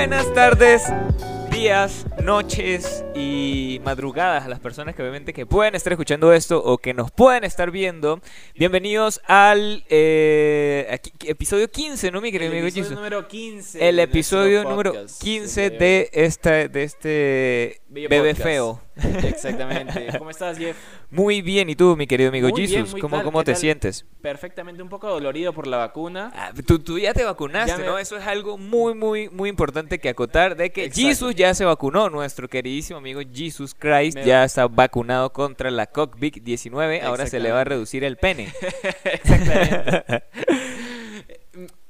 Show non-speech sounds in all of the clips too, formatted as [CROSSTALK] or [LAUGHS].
Buenas tardes, días, noches y madrugadas a las personas que obviamente que pueden estar escuchando esto o que nos pueden estar viendo. Bienvenidos al eh, aquí- episodio 15, ¿no, mi querido El amigo episodio Jesus? número 15. El episodio número podcast. 15 de esta de este bebé feo. [LAUGHS] Exactamente. ¿Cómo estás, Jeff? Muy bien, ¿y tú, mi querido amigo Muy bien, Jesus? muy ¿Cómo, tal, cómo ¿qué te tal? sientes? Perfectamente, un poco dolorido por la vacuna. Ah, tú, tú ya te vacunaste, Ya me- ¿no? Eso es algo muy, muy, muy importante que acotar de que Exacto. Jesus ya se vacunó. Nuestro queridísimo amigo Jesus Christ Me- ya está vacunado contra la COVID-19. Ahora se le va a reducir el pene. [LAUGHS] Exactamente. [LAUGHS]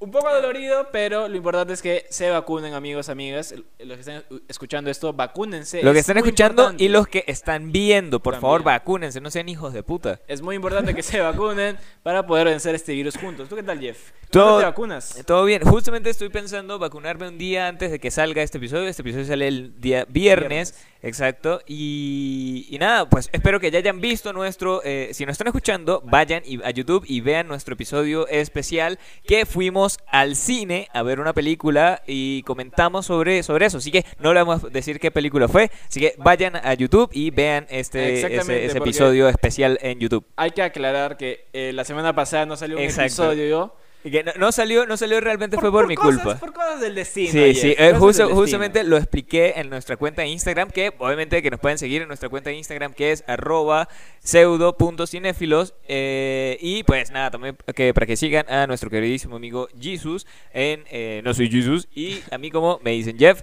un poco dolorido, pero lo importante es que se vacunen, amigos, amigas. Los que están escuchando esto, vacúnense. Los que Es están escuchando importante. y los que están viendo, por favor, vacúnense, no sean hijos de puta. Es muy importante que se [LAUGHS] vacunen para poder vencer este virus juntos. ¿Tú qué tal, Jeff? ¿Cuándo te vacunas? Todo bien, justamente estoy pensando vacunarme un día antes de que salga este episodio. Este episodio sale el día viernes, Viernes. exacto. Y, y nada, pues espero que ya hayan visto nuestro. eh, si nos están escuchando, vayan y- a YouTube y vean nuestro episodio especial que fuimos al cine a ver una película y comentamos sobre, sobre eso. Así que no le vamos a decir qué película fue. Así que vayan a YouTube y vean este ese, episodio especial en YouTube. Hay que aclarar que eh, la semana pasada no salió un Exacto. episodio. Que no, no salió, no salió realmente fue por, mi cosas- culpa. Por cosas del destino. Sí, sí, eh, cosas justo- del destino. justamente lo expliqué en nuestra cuenta de Instagram, que obviamente que nos pueden seguir en nuestra cuenta de Instagram, que es arroba pseudo.cinéfilos. eh, y pues nada, también que para que sigan a nuestro queridísimo amigo Jesus en eh, No Soy Jesus y a mí como me dicen Jeff.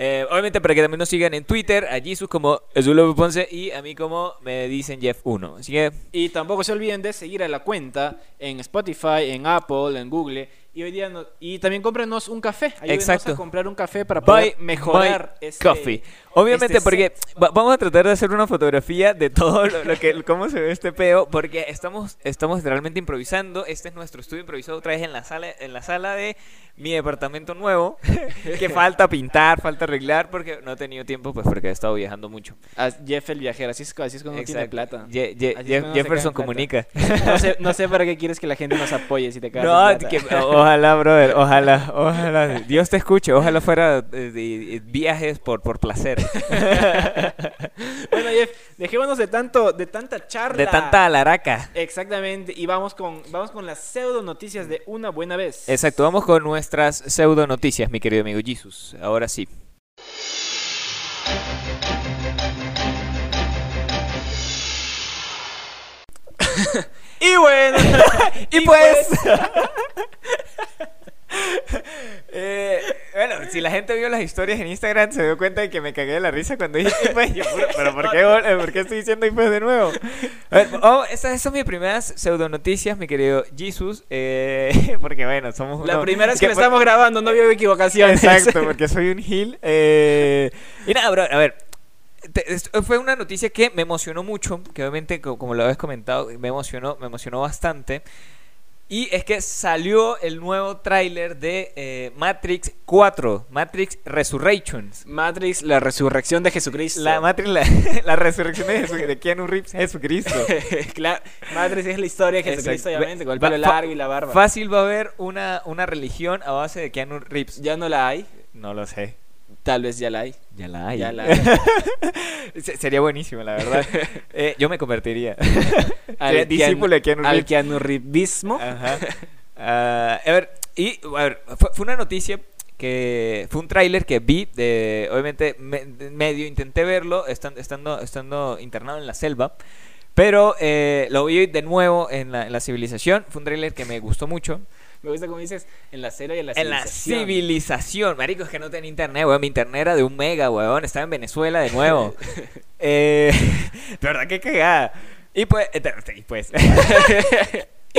Eh, obviamente para que también nos sigan en Twitter, a Jesus como Zulo Ponce y a mí como me dicen Jeff1. Así que Y tampoco se olviden de seguir a la cuenta en Spotify, en Apple, en Google. Y hoy día no- y también cómprenos un café. Ayúdenos Exacto. a comprar un café para Buy poder mejorar my este coffee. Obviamente este porque va- vamos a tratar de hacer una fotografía de todo lo, lo que cómo se ve este peo porque estamos estamos realmente improvisando. Este es nuestro estudio improvisado otra vez en la sala en la sala de mi departamento nuevo [LAUGHS] que falta pintar, falta arreglar porque no he tenido tiempo pues porque he estado viajando mucho. a Jeff el viajero. Así es, así es uno tiene plata. Ye- ye- Jeff- Jefferson en comunica. No sé, no sé para qué quieres que la gente nos apoye si te [LAUGHS] quedas No, sin plata. que- ojalá, brother, ojalá, ojalá. Dios te escuche, ojalá fuera eh, de viajes por, por placer. [LAUGHS] bueno, Jeff, dejémonos de tanto, de tanta charla. De tanta alaraca. Exactamente. Y vamos con, vamos con las pseudo noticias de una buena vez. Exacto, vamos con nuestras pseudo noticias, mi querido amigo Jesus. Ahora sí. [LAUGHS] Y bueno. [LAUGHS] Y pues. [LAUGHS] Eh, bueno, si la gente vio las historias en Instagram, se dio cuenta de que me cagué de la risa cuando dije y pues. Yo, pero, ¿por qué, eh, ¿por qué estoy diciendo y pues de nuevo? A ver, oh, esas, esas son mis primeras pseudo noticias, mi querido Jesus. eh, [LAUGHS] porque bueno, somos. La uno- primera es que, por- estamos grabando, no veo equivocaciones. Exacto, porque soy un gil. eh, y nada, bro, a ver. Fue una noticia que me emocionó mucho, que obviamente, co- como lo habéis comentado, me emocionó, me emocionó bastante. Y es que salió el nuevo tráiler de eh, Matrix 4, Matrix Resurrections. Matrix, la resurrección de Jesucristo. La Matrix, la, [LAUGHS] la resurrección de, Jesu- de Keanu Reeves, Jesucristo. [LAUGHS] Claro, Matrix es la historia de Jesucristo, obviamente, con el pelo largo y la barba. Fácil va a haber una, una religión a base de Keanu Reeves. Ya no la hay. No lo sé. Tal vez ya la hay. Ya la hay. Ya la [LAUGHS] hay. Se- Sería buenísimo, la verdad. [LAUGHS] Eh, yo me convertiría. [LAUGHS] Al discípulo de Keanu Al. Keanu. Ajá. Ah, a ver, y a ver, fue, fue una noticia que fue un tráiler que vi, de, obviamente me- de- medio intenté verlo estando, estando, estando internado en la selva, pero eh, lo vi de nuevo en la, en la civilización, fue un tráiler que me gustó mucho. [LAUGHS] Me gusta como dices, en la cero y en la En la civilización. civilización, marico, es que no tenía internet, weón. Mi internet era de un mega, weón. Estaba en Venezuela de nuevo. [LAUGHS] eh, [LAUGHS] de verdad, que cagada. Y pues, eh, y pues.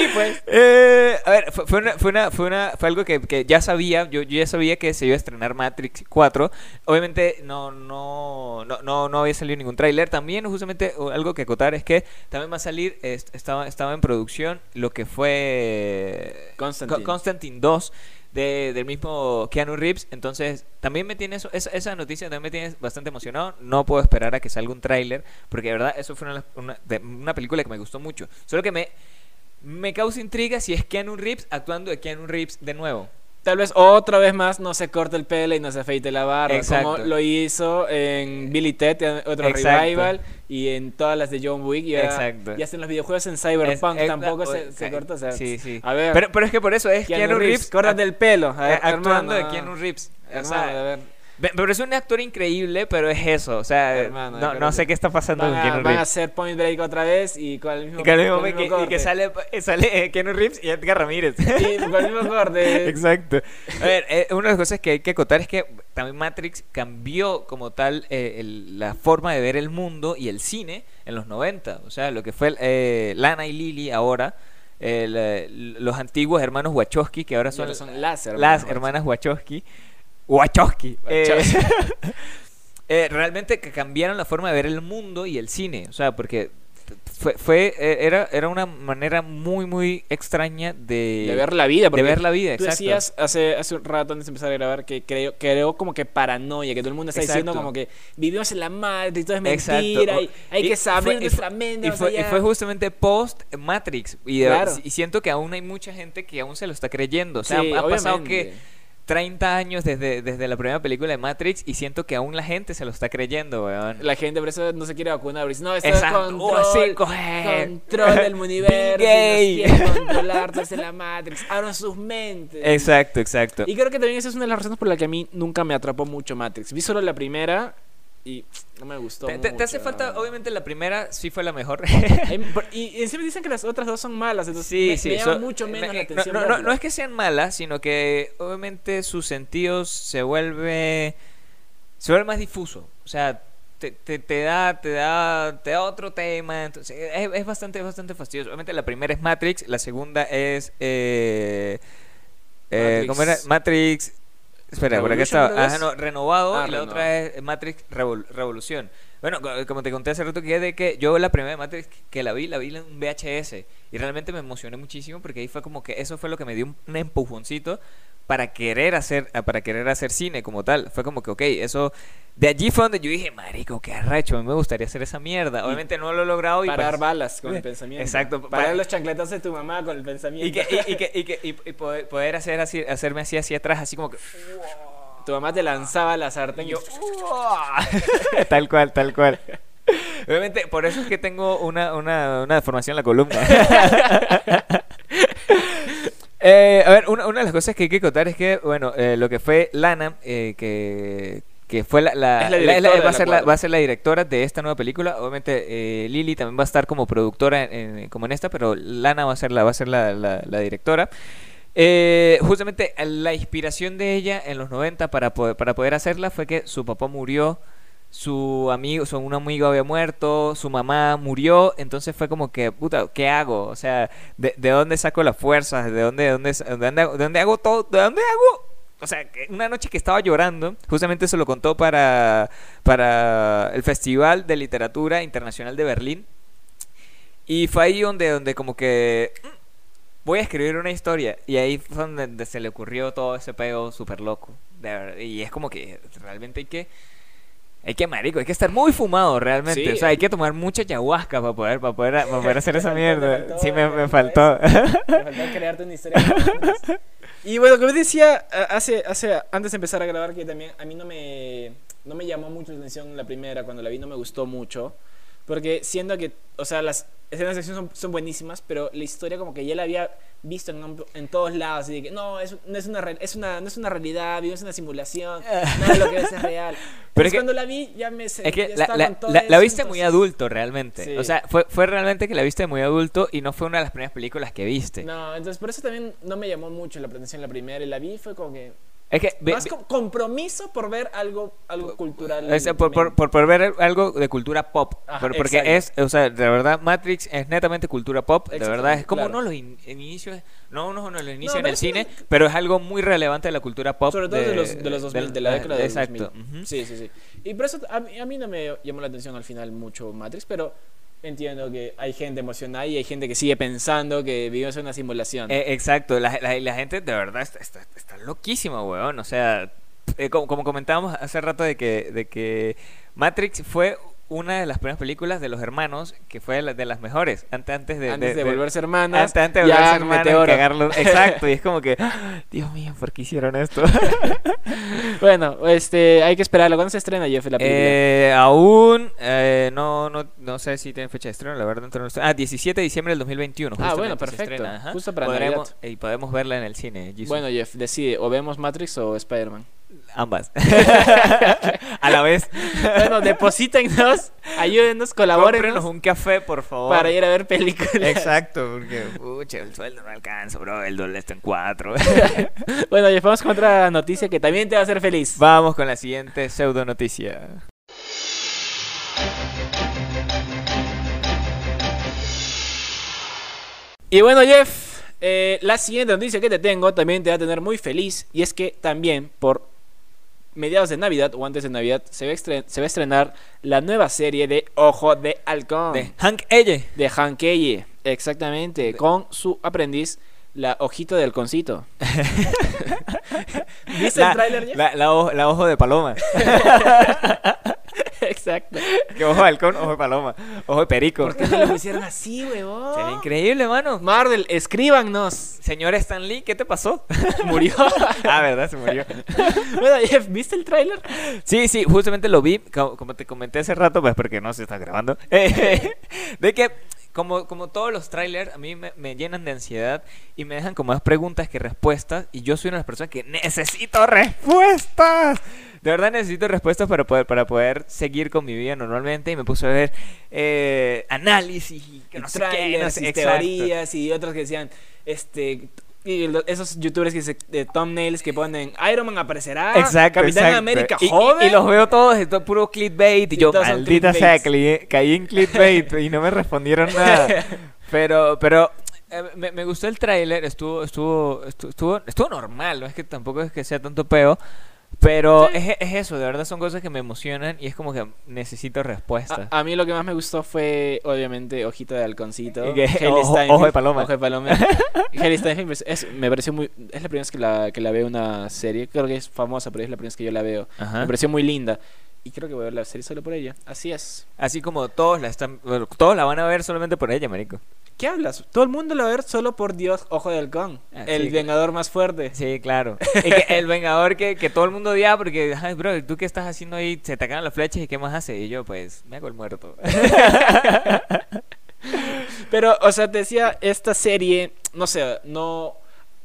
Y pues, Eh, a ver, fue, fue una, fue, una, fue, una- fue algo que, que ya sabía, yo, yo ya sabía que se iba a estrenar Matrix 4. Obviamente no, no, no, no, no había salido ningún tráiler. También justamente algo que acotar es que también va a salir, est- estaba, estaba en producción lo que fue Constantine. Co- Constantine 2 de, del mismo Keanu Reeves. Entonces también me tiene eso, esa, esa noticia también me tiene bastante emocionado. No puedo esperar a que salga un tráiler porque de verdad eso fue una, una, de- una película que me gustó mucho. Solo que me... Me causa intriga si es Keanu Reeves actuando de Keanu Reeves de nuevo. tal vez otra vez más no se corte el pelo y no se afeite la barba, Exacto. como lo hizo en Billy Ted, en otro Exacto. revival, y en todas las de John Wick, y, ahora- Exacto. y hasta en los videojuegos en Cyberpunk Es- es- tampoco se, corta. o sea, sí, sí. A ver, Pero, pero es que por eso es Keanu, Keanu, Reeves, Reeves, córtate el pelo. A ver, actuando hermano, de Keanu Reeves. Hermano, a ver. Pero es un actor increíble, pero es eso. O sea, Hermano, no, no sé qué está pasando Van con a, Keanu van a hacer Point Break otra vez y con el mismo, Y que, al mismo con el momento mismo que- y que corte. sale, eh, sale eh, Keanu Reeves y Edgar Ramírez. [LAUGHS] Sí, con el mismo corte. [LAUGHS] Exacto. A ver, eh, una de las cosas que hay que acotar es que también Matrix cambió como tal eh, el- la forma de ver el mundo y el cine en los 90. O sea, lo que fue eh, Lana y Lily ahora, el, los antiguos hermanos Wachowski, que ahora Y son, ahora son las hermanas las hermanas Wachowski. Wachowski. Eh, Wachowski. [LAUGHS] eh, realmente que cambiaron la forma de ver el mundo y el cine. O sea, porque fue, fue eh, era, era una manera muy, muy extraña de, De ver la vida. De ver la vida. Tú Exacto. decías hace, hace un rato antes de empezar a grabar que creo, creo como que paranoia, que todo el mundo está diciendo como que vivimos en la madre y todo es mentira y hay Y que saber fue- nuestra mente. Y fue, y fue justamente post Matrix. Y, de- Claro. y siento que aún hay mucha gente que aún se lo está creyendo. O sea, Sí, han pasado que 30 años desde, desde la primera película de Matrix y siento que aún la gente se lo está creyendo, weón. La gente por eso no se quiere vacunar. porque No, Exacto. es Oh, control, sí, coge. control del [LAUGHS] universo. Y nos quieren controlar desde la Matrix. Abran sus mentes. Exacto, exacto. Y creo que también esa es una de las razones por las que a mí nunca me atrapó mucho Matrix. Vi solo la primera y no me gustó. Te, hace falta, obviamente la primera sí fue la mejor. Y, encima dicen que las otras dos son malas, entonces Sí, me, sí. me llama so- mucho menos me- la no- atención. No, no, no es que sean malas, sino que obviamente sus sentidos se vuelve se vuelve más difuso. O sea, te, te, te da te da te da otro tema, entonces es, es bastante bastante fastidioso. Obviamente la primera es Matrix, la segunda es eh, eh, ¿cómo era? Matrix. Espera, por acá ¿Revolution, estaba. creo que Ajá, es? no, renovado Ah, y la renovado. otra es Matrix Revol- Revolución. Bueno, co- como te conté hace rato que de que yo la primera de Matrix que la vi, la vi en un VHS y realmente me emocioné muchísimo porque ahí fue como que eso fue lo que me dio un, empujoncito para querer hacer ah, para querer hacer cine como tal. Fue como que ok, eso de allí fue donde yo dije, "Marico, qué arrecho, a mí me gustaría hacer esa mierda." Obviamente no lo he logrado y Parar pues- balas con el pensamiento. Exacto, Parar pa- los chancletos de tu mamá con el pensamiento. y que y, y que y que y, poder hacer así hacerme así hacia atrás así como que Tu mamá te lanzaba la sartén y yo, [LAUGHS] tal cual, tal cual. Obviamente, por eso es que tengo una, una, una deformación en la columna. [LAUGHS] Eh, a ver, una, una de las cosas que hay que contar es que, bueno, eh, lo que fue Lana, eh, que, que fue la, la- Es la la- directora va, a ser va a ser la directora de esta nueva película. Obviamente, eh, Lily también va a estar como productora en- en- como en esta, pero Lana va a ser la, va a ser la, la- la directora. Eh, justamente la inspiración de ella en los 90 para poder, para poder hacerla fue que su papá murió, su amigo, su, un amigo había muerto, su mamá murió, entonces fue como que, puta, ¿qué hago? O sea, ¿de, de dónde saco las fuerzas? ¿De dónde, de dónde, de dónde, de dónde hago todo? ¿De dónde hago? O sea, una noche que estaba llorando, justamente se lo contó para, para el Festival de Literatura Internacional de Berlín. Y fue ahí donde, donde como que "Mm, voy a escribir una historia. Y ahí fue donde, se le ocurrió todo ese peo súper loco. de verdad. Y es como que realmente hay que... Hay que, marico, hay que estar muy fumado realmente. Sí. O sea, hay que tomar mucha ayahuasca para poder, para poder, para poder hacer esa [LAUGHS] mierda. faltó, Sí, me, me faltó. Te faltó crearte una historia. y bueno, como decía hace, hace, antes de empezar a grabar, que también a mí no me, no me llamó mucho la atención la primera, cuando la vi no me gustó mucho. Porque siendo que, o sea, las escenas de acción son, son buenísimas, pero la historia como que ya la había visto en, en todos lados. Y de que no, es, no, es una, es una, no es una realidad, vivimos en una simulación, [LAUGHS] nada de lo que ves es real. Pero es que- cuando la vi ya me... Es que la, la- la- la eso, viste muy adulto realmente. Sí. O sea, fue, fue realmente que la viste muy adulto y no fue una de las primeras películas que viste. No, entonces por eso también no me llamó mucho la atención la primera y la vi fue como que Es que... más compromiso por ver algo algo cultural. sea, por, por, por, por ver algo de cultura pop. Ajá, Por- porque exacto. es, o sea, de verdad, Matrix es netamente cultura pop. De verdad, es como claro. uno los in- inicios, no uno los inicios No, en el es cine, una- pero es algo muy relevante de la cultura pop. sobre todo de, los de los 2000, de la década de los Exacto. 2000. ujú. Sí, sí, sí. Y por eso a, mí- a mí no me llamó la atención al final mucho Matrix, pero entiendo que hay gente emocionada y hay gente que sigue pensando que vivimos en una simulación. Eh, exacto, la, la- la gente de verdad está, está, está loquísima, weón. O sea, eh, como, como comentábamos hace rato de que, de que Matrix fue una de las primeras películas de los hermanos que fue de, la- de las mejores. Antes, antes de, Antes de, de- volverse hermanas. antes, antes de volverse hermanos y. [LAUGHS] Exacto, y es como que, ¡ah! Dios mío, ¿por qué hicieron esto? [LAUGHS] Bueno, este, hay que esperarlo. ¿Cuándo se estrena, Jeff, la película? Eh, aún eh, no, no, no sé si tiene fecha de estreno, la verdad. no Ah, 17 de diciembre del 2021. Ah, bueno, perfecto. estrena. Justo para Podremos-. Y podemos verla en el cine. Jesus. Bueno, Jeff, decide, o vemos Matrix o Spider-Man. Ambas. [LAUGHS] [LAUGHS] A la vez. bueno, deposítennos, ayúdenos, colabórenos un café, por favor. para ir a ver películas. Exacto, porque pucha, el sueldo no alcanza, bro. El dólar está en cuatro. [LAUGHS] Bueno, Jeff, vamos con otra noticia que también te va a hacer feliz. Vamos con la siguiente pseudo noticia. Y bueno, Jeff, eh, la siguiente noticia que te tengo también te va a tener muy feliz. Y es que también por mediados de Navidad o antes de Navidad se va se va a estrenar la nueva serie de Ojo de Halcón. De Hank Elle. de Han Keye, exactamente, con su aprendiz, la Ojito de Halconcito. [LAUGHS] ¿Viste el La, tráiler ya? la, la ojo, la ojo de paloma. [LAUGHS] Exacto. Que ojo de halcón, ojo de paloma. Ojo de perico. ¿Por qué no lo pusieron así, huevón? Sería increíble, mano. Marvel, escríbanos. Señor Stan Lee, ¿qué te pasó? [LAUGHS] Murió. [LAUGHS] ah, ¿verdad? Se murió. [LAUGHS] bueno, Jeff, ¿viste el tráiler? Sí, sí, justamente lo vi, co- como te comenté hace rato, pues porque no se está grabando, de que como, como todos los trailers a mí me, me llenan de ansiedad y me dejan como más preguntas que respuestas y yo soy una de las personas que necesito respuestas. De verdad necesito respuestas para poder, para poder seguir con mi vida normalmente y me puse a ver eh, análisis y que no sé qué, no Trailers sé- y teorías y otros que decían, este... Esos youtubers que se, de thumbnails que ponen Iron Man aparecerá, Exacto, Capitán exacto. América Y- joven. Y, los veo todos, esto es puro clickbait. Y yo, maldita sea, caí en clickbait y no me respondieron nada. [LAUGHS] Pero, pero eh, me, me gustó el tráiler, estuvo, estuvo, estu- estuvo, estuvo normal, no es que tampoco es que sea tanto peo. Pero es, es eso, de verdad son cosas que me emocionan y es como que necesito respuestas. A, a mí lo que más me gustó fue, obviamente, Ojito de Halconcito. [LAUGHS] Que- ojo- ojo de paloma. Ojo de paloma. [LAUGHS] Es- me pareció muy... Es la primera vez que la, que la veo una serie. Creo que es famosa, pero es la primera vez que yo la veo. Ajá. Me pareció muy linda. Y creo que voy a ver la serie solo por ella. Así es. Así como todos la están, todos la van a ver solamente por ella, marico. ¿Qué hablas? Todo el mundo la va a ver solo por Dios, Ojo de Halcón. Ah, el sí. vengador más fuerte. Sí, claro. [LAUGHS] Que el vengador que, que todo el mundo odiaba porque, ay, bro, ¿tú qué estás haciendo ahí? Se te acaban las flechas y ¿qué más hace? Y yo, pues, me hago el muerto. [LAUGHS] Pero, o sea, te decía, esta serie, no sé, no.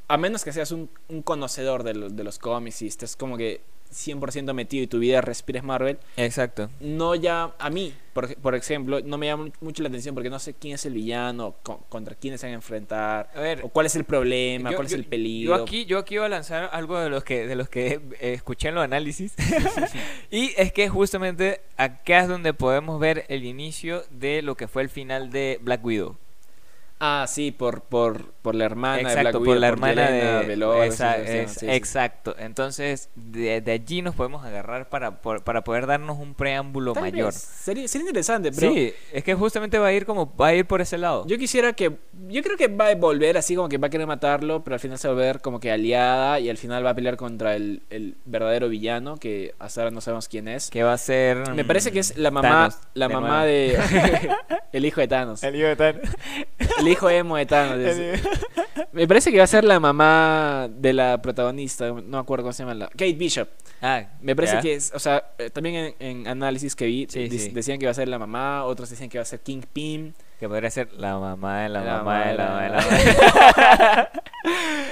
A menos que seas un, un conocedor de, lo- de los cómics y estés como que 100% metido y tu vida respires Marvel, Exacto. no ya. A mí, por, por ejemplo, no me llama mucho la atención porque no sé quién es el villano, co- contra quiénes se van a enfrentar, A ver, o cuál es el problema, yo- cuál es el peligro. Yo aquí, yo aquí iba a lanzar algo de los que, de los que eh, escuché en los análisis. [LAUGHS] [LAUGHS] y es que justamente acá es donde podemos ver el inicio de lo que fue el final de Black Widow. Ah, sí, por, por, por la hermana de Black exacto, Widow, por la hermana Yelena de... Sí, sí, sí. Exacto. Entonces, de, de allí nos podemos agarrar para, por- para poder darnos un preámbulo Tal mayor. vez, Sería, sería interesante, pero Sí, es que justamente va a ir como va a ir por ese lado. yo quisiera que. Yo creo que va a volver así como que va a querer matarlo, pero al final se va a ver como que aliada y al final va a pelear contra el, el verdadero villano, que hasta ahora no sabemos quién es. que va a ser Me parece que es la mm, mamá, Thanos, la de mamá nuevo. de. [LAUGHS] [LAUGHS] el hijo de Thanos. el hijo de Thanos. El hijo emo de Thanos. es- [LAUGHS] Me parece que va a ser la mamá de la protagonista, no me acuerdo cómo se llama la. Kate Bishop. Ah, Me parece ya. que es, o sea, eh, también en, en análisis que vi, Sí, de- sí. decían que iba a ser la mamá, otros decían que iba a ser Kingpin. Que podría ser la mamá de la, La mamá de la mamá mamá de la mamá.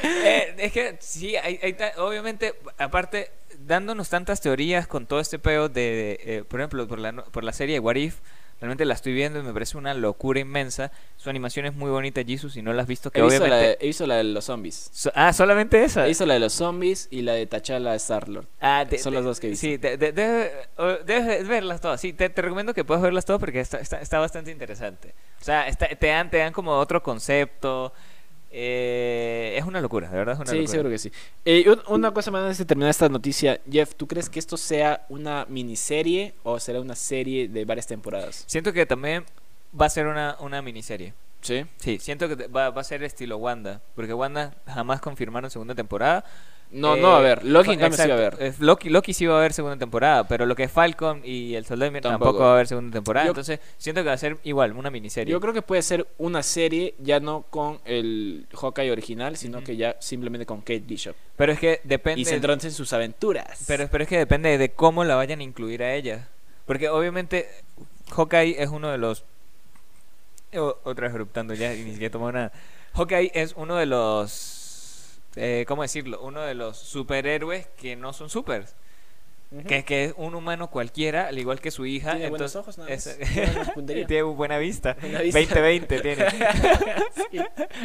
Eh, es que sí, hay, hay obviamente, aparte, dándonos tantas teorías con todo este peo de, de, eh, por ejemplo, por la, por la serie de What If, realmente la estoy viendo y me parece una locura inmensa. Su animación es muy bonita, Jesus, si no la has visto, que He visto, la de, he visto la de los zombies. So- ah, solamente esa. Visto la de los zombies y la de T'Challa Star-Lord. Ah, te- Son te- las dos que he visto. Sí, o- debes verlas todas. Sí, te, te recomiendo que puedas verlas todas porque está, está, está bastante interesante. O sea, está- te, dan, te dan como otro concepto. Eh, es una locura, de verdad es una Sí, locura. seguro que sí. Eh, un- una cosa más antes de terminar esta noticia. Jeff, ¿tú crees que esto sea una miniserie o será una serie de varias temporadas? Siento que también va a ser una, una miniserie. Sí. Sí, siento que va, va a ser estilo Wanda. Porque Wanda jamás confirmaron segunda temporada. No, Eh, no va a haber. Loki en sí va a haber. Loki, Loki sí va a haber segunda temporada, pero lo que es Falcon y el Soldado de Invierno tampoco. Tampoco. va a haber segunda temporada. Yo- Entonces, siento que va a ser igual, una miniserie. Yo creo que puede ser una serie ya no con el Hawkeye original, sino que ya simplemente con Kate Bishop. pero es que depende. Y centrándose en sus aventuras. Pero, pero es que depende de cómo la vayan a incluir a ella. Porque obviamente Hawkeye es uno de los... o- otra vez eruptando ya y ni siquiera tomó nada. Hawkeye es uno de los... eh, ¿Cómo decirlo? Uno de los superhéroes que no son supers. Que, que es un humano cualquiera, al igual que su hija. Tiene buenos entonces- ojos, nada es- más. [LAUGHS] Buena puntería. tiene buena vista. Buena vista. 20-20 [LAUGHS] tiene.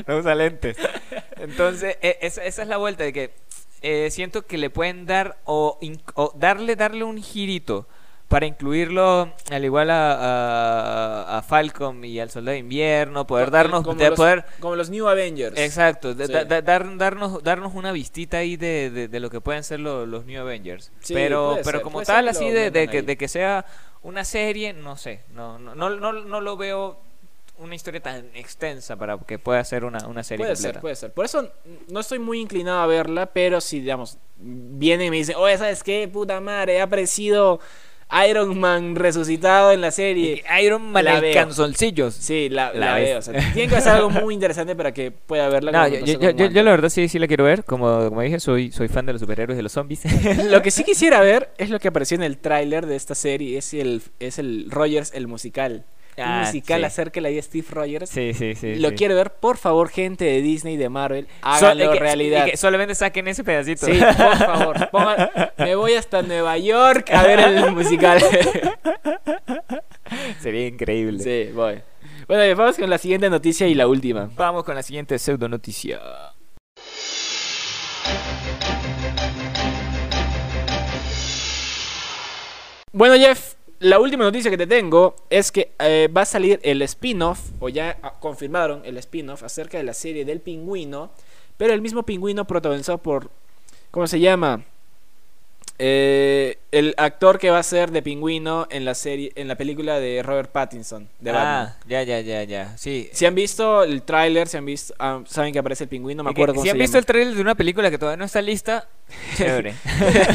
no usa lentes. Entonces, e- esa, esa es la vuelta de que eh, siento que le pueden dar o, o darle darle un girito para incluirlo al igual a, a, a Falcon y al Soldado de Invierno, poder darnos como, de los, poder como los New Avengers. Exacto, de- Sí. da- da- dar, darnos, darnos una vistita ahí de, de, de lo que pueden ser lo- los New Avengers. Sí, pero pero ser, como tal, así de, que, de que sea una serie, no sé. No, no, no, no, no lo veo una historia tan extensa para que pueda ser una, una serie Puede completa. ser, puede ser. Por eso no estoy muy inclinado a verla, pero si, digamos, viene y me dice, oye, ¿sabes qué? Puta madre, ha aparecido Iron Man resucitado en la serie. Iron Man La canzoncillos. Sí, la, La la veo. O sea, tiene que ser algo muy interesante para que pueda verla. [LAUGHS] No, yo, yo, yo- la verdad sí, sí la quiero ver. Como, como dije, soy, soy fan de los superhéroes y de los zombies. [LAUGHS] Lo que sí quisiera [LAUGHS] ver es lo que apareció en el tráiler de esta serie, es el, es el Rogers, el musical. Un Ah, musical sí. acerca de la vida de Steve Rogers. sí, sí, sí. lo sí. quiero ver, por favor, gente de Disney, de Marvel, háganlo y que- realidad. y que solamente saquen ese pedacito. Sí, por favor. pongan- me voy hasta Nueva York a ver el [LAUGHS] musical. [LAUGHS] Sería increíble. sí, voy. Bueno, vamos con la siguiente noticia y la última. Vamos con la siguiente pseudo noticia. Bueno, Jeff, la última noticia que te tengo es que eh, va a salir el spin-off, o ya confirmaron el spin-off acerca de la serie del pingüino, pero el mismo pingüino protagonizado por, ¿cómo se llama? Eh, el actor que va a ser de pingüino en la serie, en la película de Robert Pattinson, de Batman. ah, ya, ya, ya, ya. Sí. Si han visto el tráiler, si han visto, ah, saben que aparece el pingüino, me Y que acuerdo cómo si se han visto el trailer de una película que todavía no está lista, [LAUGHS] chévere.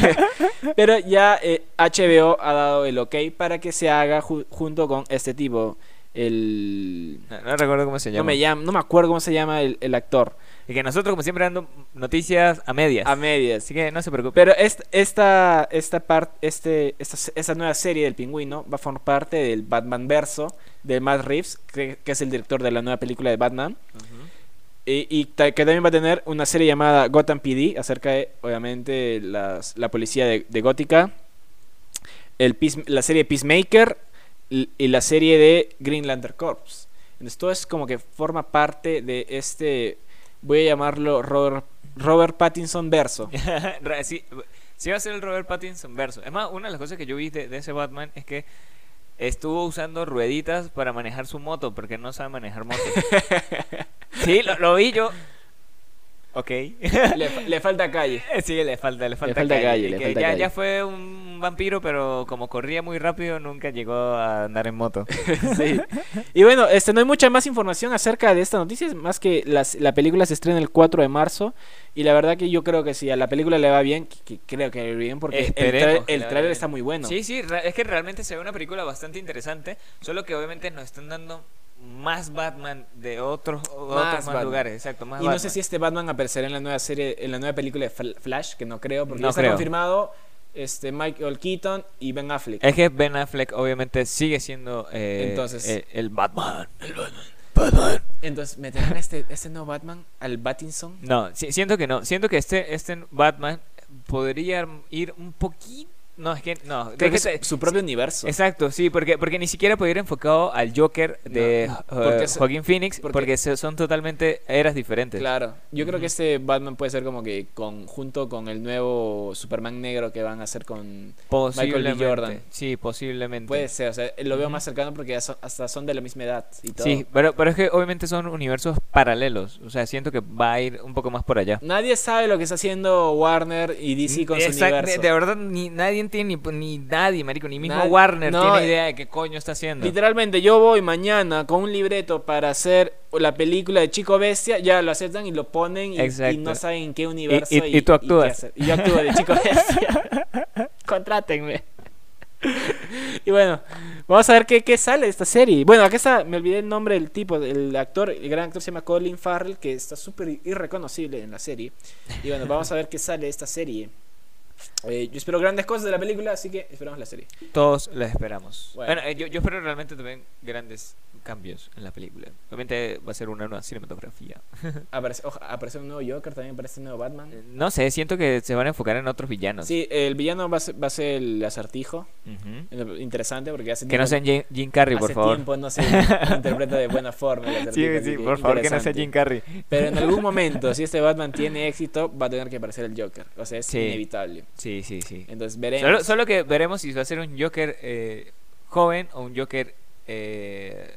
[LAUGHS] Pero ya eh, HBO ha dado el ok para que se haga ju- junto con este tipo. El. No, no recuerdo cómo se llama. No me llama, no me acuerdo cómo se llama el, el actor. Y que nosotros, como siempre, dando noticias a medias. A medias. Así que no se preocupe. Pero est- esta, esta parte, este, esta, esta nueva serie del pingüino va a formar parte del Batman verso de Matt Reeves, que, que es el director de la nueva película de Batman. Y, que también va a tener una serie llamada Gotham PD, acerca de, obviamente, las- la policía de, de Gótica. El Peace- la serie Peacemaker y, y la serie de Green Lantern Corps. Entonces todo es como que forma parte de este, voy a llamarlo Robert, Robert Pattinson verso. [LAUGHS] Sí, sí va a ser el Robert Pattinson verso. Es más, una de las cosas que yo vi de, de ese Batman es que estuvo usando rueditas para manejar su moto porque no sabe manejar moto. [LAUGHS] sí, lo, lo vi yo. Ok. [LAUGHS] le, fa- le falta calle. sí, le falta, le falta, falta calle, le falta ya, calle. ya fue un vampiro, pero como corría muy rápido, nunca llegó a andar en moto. [LAUGHS] Sí. [LAUGHS] Y bueno, este, no hay mucha más información acerca de esta noticia, más que las- la película se estrena el 4 de marzo y la verdad que yo creo que si a la película le va bien, que, que creo que le va bien porque el, Esperemos trailer bien. está muy bueno. Sí, sí, es que realmente se ve una película bastante interesante, solo que obviamente nos están dando más Batman de otros, otros más, Batman. lugares, exacto, más y no sé Batman. si este Batman aparecerá en la nueva serie, en la nueva película de Fl- Flash, que no creo, porque No ya está creo. confirmado este Michael Keaton y Ben Affleck. Es que Ben Affleck obviamente sigue siendo eh, Entonces- eh, el Batman. Entonces, ¿meterán este, este nuevo Batman al Battinson? No, si- siento que no. Siento que este, este Batman podría ir un poquito. No, es que no. Creo que es su propio universo. Exacto, sí, porque, porque ni siquiera puede ir enfocado al Joker de No, es- Phoenix, porque- son totalmente eras diferentes. Claro, yo creo que este Batman puede ser como que con, junto con el nuevo Superman negro que van a hacer con... Posiblemente. Jordan. Sí, posiblemente. Puede ser, o sea, lo veo más cercano porque son- hasta son de la misma edad y todo. Sí, pero, pero es que obviamente son universos paralelos. O sea, siento que va a ir un poco más por allá. Nadie sabe lo que está haciendo Warner y DC con su universo. de, de verdad, ni, nadie tiene ni, ni nadie, marico, ni mismo Nadie- Warner no, tiene eh, idea de qué coño está haciendo. Literalmente, yo voy mañana con un libreto para hacer la película de Chico Bestia, ya lo aceptan y lo ponen y, no saben en qué universo. y- y tú actúas. Y yo actúo de Chico [LAUGHS] Bestia. Contrátenme. y bueno, vamos a ver qué, qué sale de esta serie. Bueno, acá está, me olvidé el nombre del tipo, el actor, el gran actor se llama Colin Farrell, que está súper irreconocible en la serie. Y bueno, vamos a ver qué sale de esta serie. Eh, yo espero grandes cosas de la película, así que esperamos la serie. Todos la esperamos. Bueno. Bueno, eh, yo, yo espero realmente también grandes cambios en la película. Obviamente va a ser una nueva cinematografía. [LAUGHS] Aparece, oja, aparece un nuevo Joker, también aparece un nuevo Batman. Eh, No sé, siento que se van a enfocar en otros villanos. Sí, el villano va a ser, va a ser el acertijo. Interesante porque hace Que no tiempo- sean Jim, Jim Carrey, por hace favor. tiempo no se [LAUGHS] interpreta de buena forma el Sí, acertijo, sí, por favor, que no sea. Jim Carrey. Pero en algún [LAUGHS] momento, si este Batman tiene éxito, va a tener que aparecer el Joker. O sea, es Sí. inevitable. Sí, sí, sí. Entonces veremos. Solo, solo que veremos si va a ser un Joker eh, joven o un Joker eh,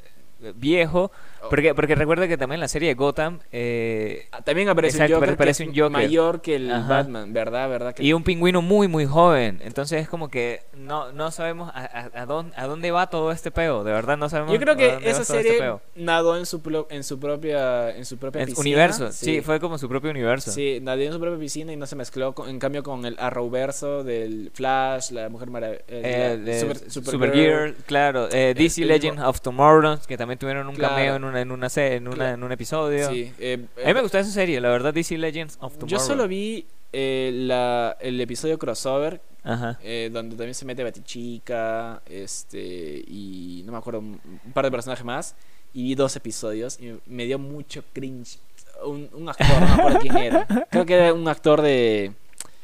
viejo. Oh. Porque, porque recuerda que también en la serie de Gotham eh, Ah, También aparece Exacto, un Joker, pare- parece que un Joker. mayor que el Ajá. Batman, ¿verdad? ¿verdad? Que y un pingüino muy, muy joven. Entonces es como que no, no sabemos a, a- a dónde, a dónde va todo este peo. De verdad no sabemos Yo creo que esa este serie peo. nadó en su, pro- en su propia en su propia En piscina. universo, sí. fue como su propio universo. Sí, nadó en su propia piscina y no se mezcló, con- en cambio, con el Arrowverso del Flash, la Mujer Maravilla, Eh, de Super, Supergirl, claro. eh, DC Legend of Tomorrow, que también tuvieron un Claro. cameo en una, en una, se- en una, Claro. en un episodio. Sí, eh, A mí me gustó esa serie, la verdad, DC Legends of Tomorrow. Yo solo vi eh, la, el episodio crossover Ajá. eh, donde también se mete Batichica este y no me acuerdo un, un par de personajes más y vi dos episodios y me dio mucho cringe un, un actor no me acuerdo [LAUGHS] quién era creo que era un actor de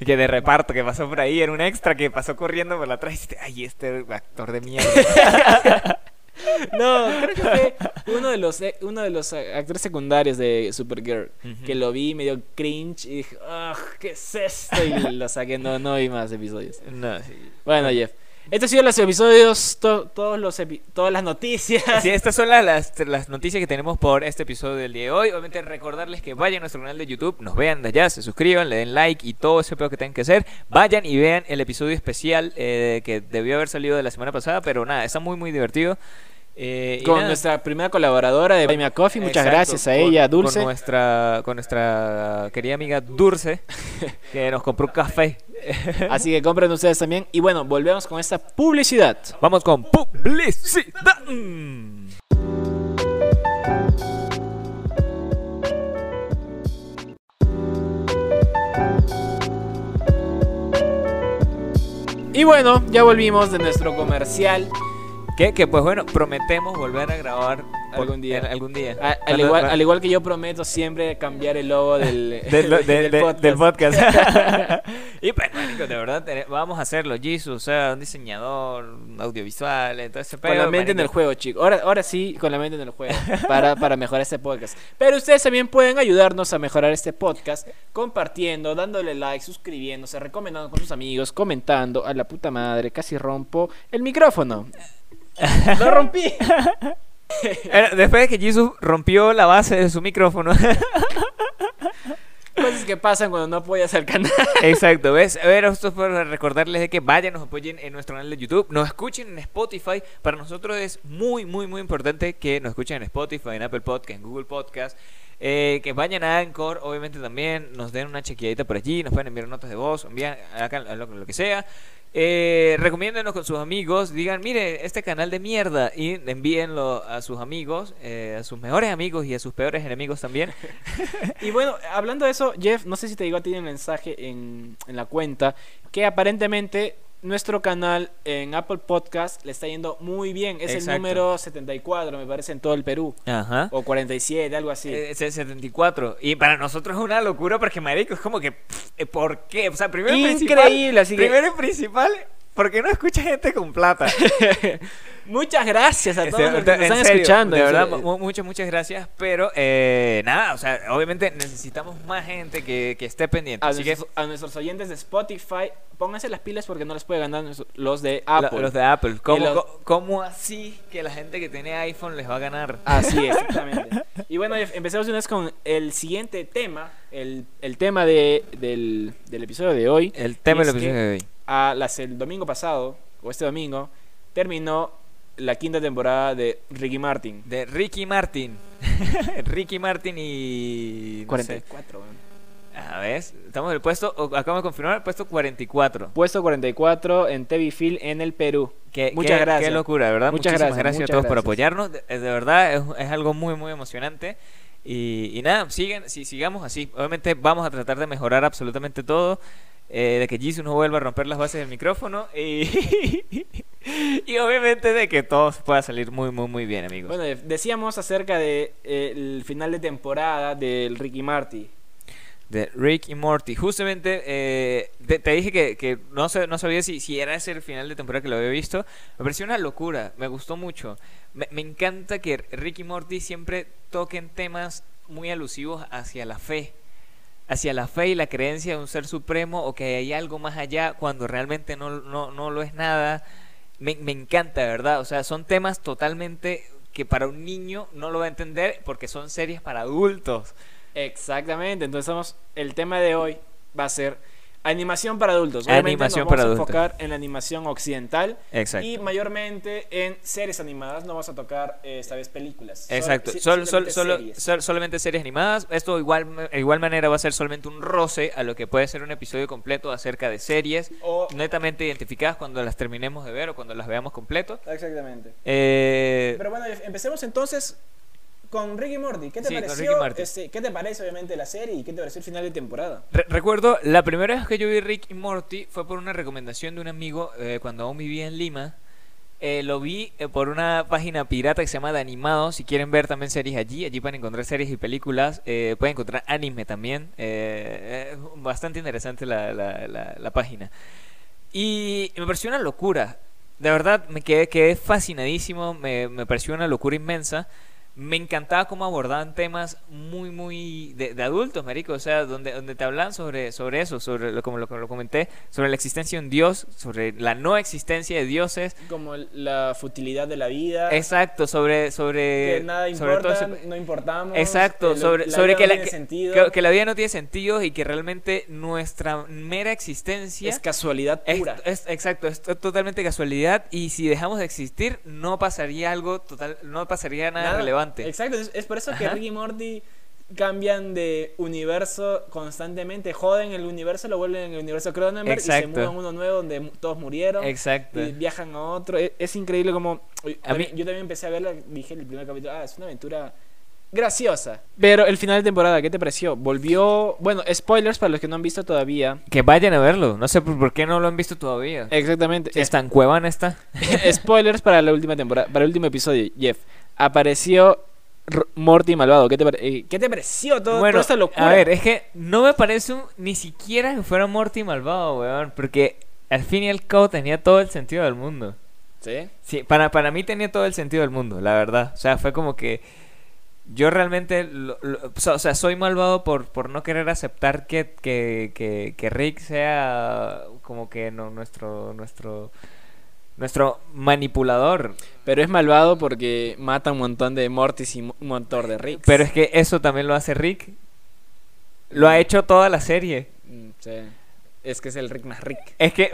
Que de reparto que pasó por ahí, era un extra que pasó corriendo por la atrás y dijiste, ay, este actor de mierda. [LAUGHS] [LAUGHS] no creo que fue uno de los eh, uno de los actores secundarios de Supergirl Ujú. que lo vi me dio cringe y dije ah qué es esto y lo saqué no no vi más episodios no, sí. Bueno, Jeff. Estos han sido los episodios, to- todos los epi- todas las noticias. Sí, estas son las, las, las noticias que tenemos por este episodio del día de hoy. Obviamente recordarles que vayan a nuestro canal de YouTube, nos vean de allá, se suscriban, le den like y todo ese pedo que tengan que hacer. Vayan y vean el episodio especial eh, que debió haber salido de la semana pasada, pero nada, está muy muy divertido. Eh, Con nuestra primera colaboradora de Buy Me a Coffee. Muchas Exacto, gracias a con- ella, Con Dulce. nuestra, con nuestra querida amiga Dulce, [LAUGHS] que nos compró un café. Así que compren ustedes también. Y bueno, volvemos con esta publicidad. Vamos con publicidad. Y bueno, ya volvimos de nuestro comercial. Que, que pues bueno, prometemos volver a grabar Algún día. en- algún día. A- al, Cuando- igual, al igual que yo prometo siempre cambiar el logo del, [LAUGHS] [LAUGHS] del, de- del de- podcast. del podcast. [LAUGHS] y pues, marico, de verdad, vamos a hacerlo. Jesus, o sea, un diseñador, un audiovisual, entonces Con la mente en el juego, chicos. Ahora, ahora sí, con la mente en el juego. Para, para mejorar este podcast. Pero ustedes también pueden ayudarnos a mejorar este podcast compartiendo, dándole like, suscribiéndose, recomendando con sus amigos, comentando. A la puta madre, casi rompo el micrófono. [LAUGHS] ¡Lo rompí! [LAUGHS] Después de que Jesus rompió la base de su micrófono. [LAUGHS] Cosas que pasan cuando no apoyas al canal. Exacto, ¿ves? A ver, esto es para recordarles de que vayan, nos apoyen en nuestro canal de YouTube, nos escuchen en Spotify. Para nosotros es muy, muy, muy importante que nos escuchen en Spotify, en Apple Podcast, en Google Podcast. Eh, que vayan a Anchor, obviamente también nos den una chequeadita por allí, nos pueden enviar notas de voz, envían acá lo, que sea. Eh, recomiéndenos con sus amigos, digan, mire, este canal de mierda y envíenlo a sus amigos, eh, a sus mejores amigos y a sus peores enemigos también. [LAUGHS] Y bueno, hablando de eso, Jeff, no sé si te digo a ti un mensaje en, en la cuenta que aparentemente nuestro canal en Apple Podcast le está yendo muy bien. Es el número 74, me parece, en todo el Perú. Ajá. O 47, algo así. Eh, Es el 74. Y para nosotros es una locura porque, marico, es como que, pff, ¿por qué? O sea, primero Increíble, así que primero y principal, ¿por qué no escucha gente con plata? [LAUGHS] muchas gracias a todos Este, los que nos están serio, escuchando. De verdad, muchas, muchas gracias. Pero, eh, nada, o sea, obviamente necesitamos más gente que, que esté pendiente. a, Así que, nuestros, a nuestros oyentes de Spotify, pónganse las pilas porque no les puede ganar los de la- Apple. los de Apple, ¿cómo, los- cómo así que la gente que tiene iPhone les va a ganar? Así es, [LAUGHS] exactamente. Y bueno, Jeff, empecemos una vez con el siguiente tema, el, el tema de, del, del episodio de hoy. El tema del que- episodio de hoy. A las, el domingo pasado, o este domingo, terminó la quinta temporada de Ricky Martin. De Ricky Martin. [LAUGHS] Ricky Martin y... no sé. 44, weón. A ver, estamos en el puesto, acabamos de confirmar, el puesto 44. Puesto 44 en TV Phil en el Perú. Qué, Muchas qué- gracias. Qué locura, ¿verdad? Muchas Muchísimas gracias, gracias, a muchas todos por gracias. apoyarnos. De, de verdad, es, es algo muy, muy emocionante. Y, y nada, sigan, si sigamos así. Obviamente vamos a tratar de mejorar absolutamente todo. Eh, de que Jesus no vuelva a romper las bases del micrófono. Y, [LAUGHS] y obviamente de que todo pueda salir muy, muy, muy bien, amigos. Bueno, de- decíamos acerca del de, eh, el final de temporada del Ricky Martin. de Rick y Morty. Justamente eh, te, te dije que, que no, sé, no sabía si, si era ese el final de temporada que lo había visto. Me pareció una locura, me gustó mucho. Me, me encanta que Rick y Morty siempre toquen temas muy alusivos hacia la fe. Hacia la fe y la creencia de un ser supremo o que hay algo más allá cuando realmente no, no, no lo es nada. Me, me encanta, ¿verdad? O sea, son temas totalmente que para un niño no lo va a entender porque son series para adultos. Exactamente, entonces el tema de hoy va a ser animación para adultos. Obviamente Animación nos vamos para a adultos. enfocar en la animación occidental Exacto. y mayormente en series animadas. No vamos a tocar eh, esta vez películas. Exacto, sol- sol- solo, series. sol- solamente series animadas. Esto igual, de igual manera va a ser solamente un roce a lo que puede ser un episodio completo acerca de series O- netamente identificadas cuando las terminemos de ver o cuando las veamos completo. Exactamente. Eh, Pero bueno, empecemos entonces con Ricky Morty. ¿Qué te Sí, pareció? Este, ¿Qué te parece obviamente la serie y qué te pareció el final de temporada? re- recuerdo, la primera vez que yo vi Rick y Morty fue por una recomendación de un amigo eh, cuando aún vivía en Lima. Eh, lo vi eh, por una página pirata que se llama De Animado. Si quieren ver también series allí, allí pueden encontrar series y películas. Eh, pueden encontrar anime también. Bastante interesante la, la- la- la página. Y me pareció una locura. De verdad, me quedé, quedé fascinadísimo. Me, me pareció una locura inmensa. Me encantaba cómo abordaban temas muy, muy de, de adultos, marico. O sea, donde, donde te hablan sobre, sobre eso, sobre lo, como lo, como lo comenté, sobre la existencia de un dios, sobre la no existencia de dioses. Como la futilidad de la vida. Exacto, sobre, sobre, que nada sobre todo importa, no importamos. Exacto, lo- sobre, la sobre que, no la, que, que- que la vida no tiene sentido y que realmente nuestra mera existencia es casualidad es- pura. es- exacto, es to- totalmente casualidad y si dejamos de existir no pasaría algo total, no pasaría nada, Nada. relevante. Exacto, es, es por eso que. Ricky y Morty cambian de universo constantemente, joden el universo, lo vuelven en el universo Cronenberg y se mudan a uno nuevo donde todos murieron. Exacto. Y viajan a otro. Es, es increíble como... uy, A también- mí- Yo también empecé a verla, dije en el primer capítulo, ah, es una aventura graciosa. Pero el final de temporada, ¿qué te pareció? Volvió... Bueno, spoilers para los que no han visto todavía. Que vayan a verlo, no sé por, por qué no lo han visto todavía. Exactamente. Está en Cuevana está. [LAUGHS] Spoilers para la última temporada, para el último episodio, Jeff. Apareció Morty malvado. ¿Qué te, eh, ¿qué te pareció todo, bueno, toda esta locura? a ver, es que no me parece un- ni siquiera que fuera Morty malvado, weón, porque al fin y al cabo tenía todo el sentido del mundo. ¿Sí? Sí, para, para mí tenía todo el sentido del mundo, la verdad. O sea, fue como que yo realmente, lo- lo- o sea, soy malvado por, por no querer aceptar que, que, que, que Rick sea como que no, nuestro, nuestro, nuestro manipulador. Pero es malvado porque mata un montón de Mortys y un montón de Ricks. Pero es que eso también lo hace Rick. Lo ha hecho toda la serie. Mm, sí. Es que es el Rick más Rick. Es que,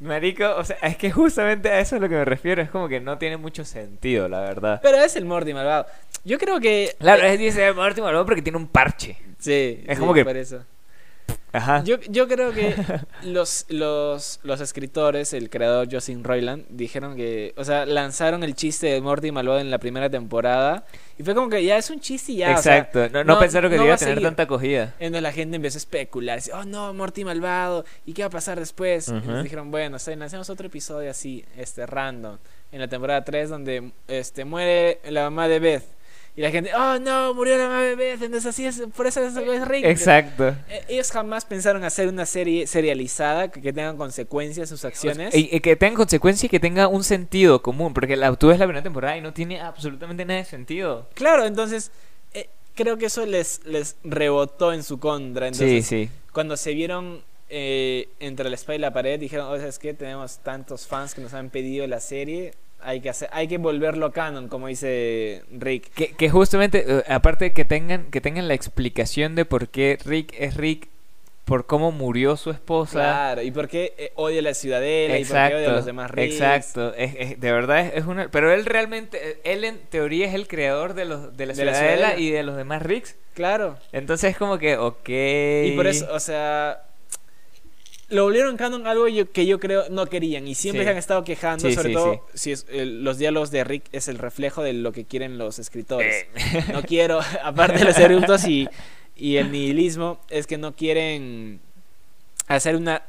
marico, o sea, es que justamente a eso es lo que me refiero. Es como que no tiene mucho sentido, la verdad. Pero es el Morty malvado. Yo creo que... Claro, es dice Marty malvado porque tiene un parche. Sí, Es sí, como que- por eso. Ajá. Yo, yo creo que los, los, los escritores, el creador Justin Roiland, dijeron que, o sea, lanzaron el chiste de Morty malvado en la primera temporada y fue como que ya es un chiste y ya. o sea, Exacto. no, no no- pensaron que no iba a tener tanta acogida. Entonces la gente empezó a especular, decía, oh no, Morty malvado, ¿y qué va a pasar después? Entonces dijeron, bueno, está bien, hacemos otro episodio así, este, random, en la temporada 3 donde este, muere la mamá de Beth. Y la gente, oh no, murió la mamá Beth, entonces así es, por eso es, es Rick. Exacto. Eh, Ellos jamás pensaron hacer una serie serializada que, que tengan consecuencias sus acciones. Y, y que tenga consecuencias y que tenga un sentido común. Porque la, tú ves la primera temporada y no tiene absolutamente nada de sentido. Claro, entonces eh, creo que eso les, les rebotó en su contra. Sí, Entonces, sí. cuando se vieron eh, entre la espada y la pared, dijeron, o sea, es que tenemos tantos fans que nos han pedido la serie, hay que hacer, hay que volverlo canon, como dice Rick. Que, que justamente, eh, aparte de que tengan, que tengan la explicación de por qué Rick es Rick, por cómo murió su esposa. Claro, y por qué eh, odia la ciudadela y por qué odia a los demás reyes. Exacto, es, es- de verdad es, es una... Pero él realmente, él en teoría es el creador de, los, de la De la ciudadela ciudadela. y de los demás Ricks. Claro. Entonces es como que, ok... Y por eso, o sea, lo volvieron canon algo yo- que yo creo no querían y siempre Sí. se han estado quejando, Sí, sobre sí, todo si es, los diálogos de Rick es el reflejo de lo que quieren los escritores. Eh. No quiero, [LAUGHS] aparte de los eructos y, y el nihilismo, es que no quieren hacer una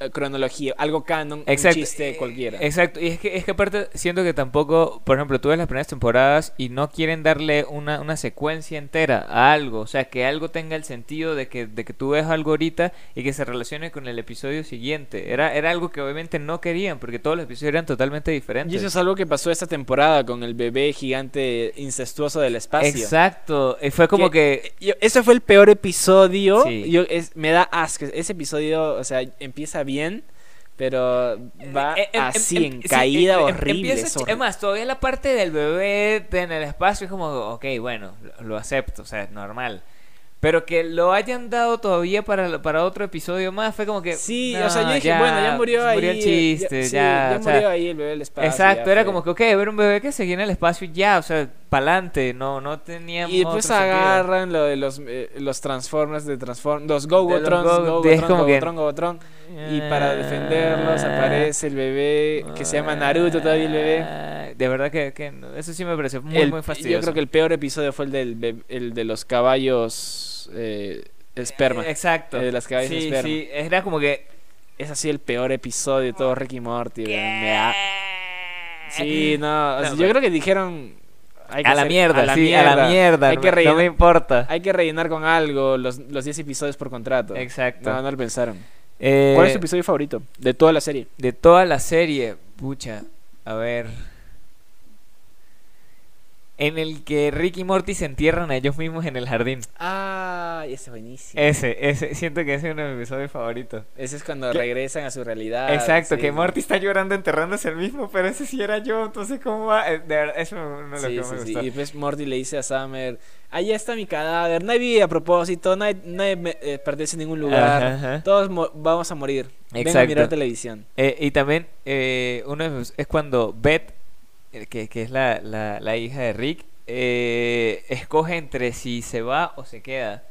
eh, cronología, algo canon, Exacto. un chiste eh, cualquiera. Exacto, y es que, es que aparte siento que tampoco, por ejemplo, tú ves las primeras temporadas y no quieren darle una, una secuencia entera a algo, o sea, que algo tenga el sentido de que, de que tú ves algo ahorita y que se relacione con el episodio siguiente. Era, era algo que obviamente no querían, porque todos los episodios eran totalmente diferentes. Y eso es algo que pasó esta temporada con el bebé gigante incestuoso del espacio. Exacto, y fue como que... Yo- ese fue el peor episodio. Sí. Yo, es, me da asco. Ese episodio, o sea, empieza bien, pero va Eh, así, en caída empieza horrible. es más, todavía la parte del bebé en el espacio es como, ok, bueno, lo, lo acepto, o sea, es normal. Pero que lo hayan dado todavía para, para otro episodio más, fue como que... Sí, no, o sea, yo dije, bueno, ya murió ahí. el chiste, sí, ya. ya sea, murió ahí el bebé del espacio. Exacto, ya era fue. como que, ok, ver un bebé que seguía en el espacio ya, o sea, pa'lante, no, no tenía Y después otro sentido. agarran lo de los, eh, los Transformers de Transform los Gogotrons, Go- Gogotron, Gogotron, Gogotron. Y para defenderlos aparece el bebé que se llama Naruto todavía el bebé. Ah, De verdad que, que eso sí me pareció muy, El- muy yo fastidioso. creo que el peor episodio fue el del el de los caballos eh, esperma. Eh, Exacto. De las caballos sí, esperma. sí, era como que... Es así el peor episodio de todo Ricky Morty. me da- Sí, no, o sea, No, yo pero- creo que dijeron hay que A la hacer- mierda, sí, a la mierda. Hay no, que me- no rellenar, me importa. hay que rellenar con algo los, los 10 episodios por contrato. Exacto. No, no lo pensaron. Eh, ¿Cuál es tu episodio favorito de toda la serie? De toda la serie, pucha, a ver. En el que Rick y Morty se entierran a ellos mismos en el jardín. Ah, ese es buenísimo. Ese, ese, siento que ese es uno de mis episodios favoritos. Ese es cuando ¿Qué? regresan a su realidad. Exacto, sí. que Morty está llorando enterrándose el mismo, pero ese sí era yo, entonces ¿cómo va? Eh, De verdad, eso es los Sí, que sí, me sí. gustó. Y después Morty le dice a Summer, ahí está mi cadáver, nadie vive a propósito, nadie, nadie me- eh, pertenece a ningún lugar, Ajá, ajá. todos mo- vamos a morir. Venga a Exacto. mirar televisión. Eh, y también eh, uno mis- es cuando Beth, eh, que, que es la, la, la hija de Rick, eh, escoge entre si se va o se queda.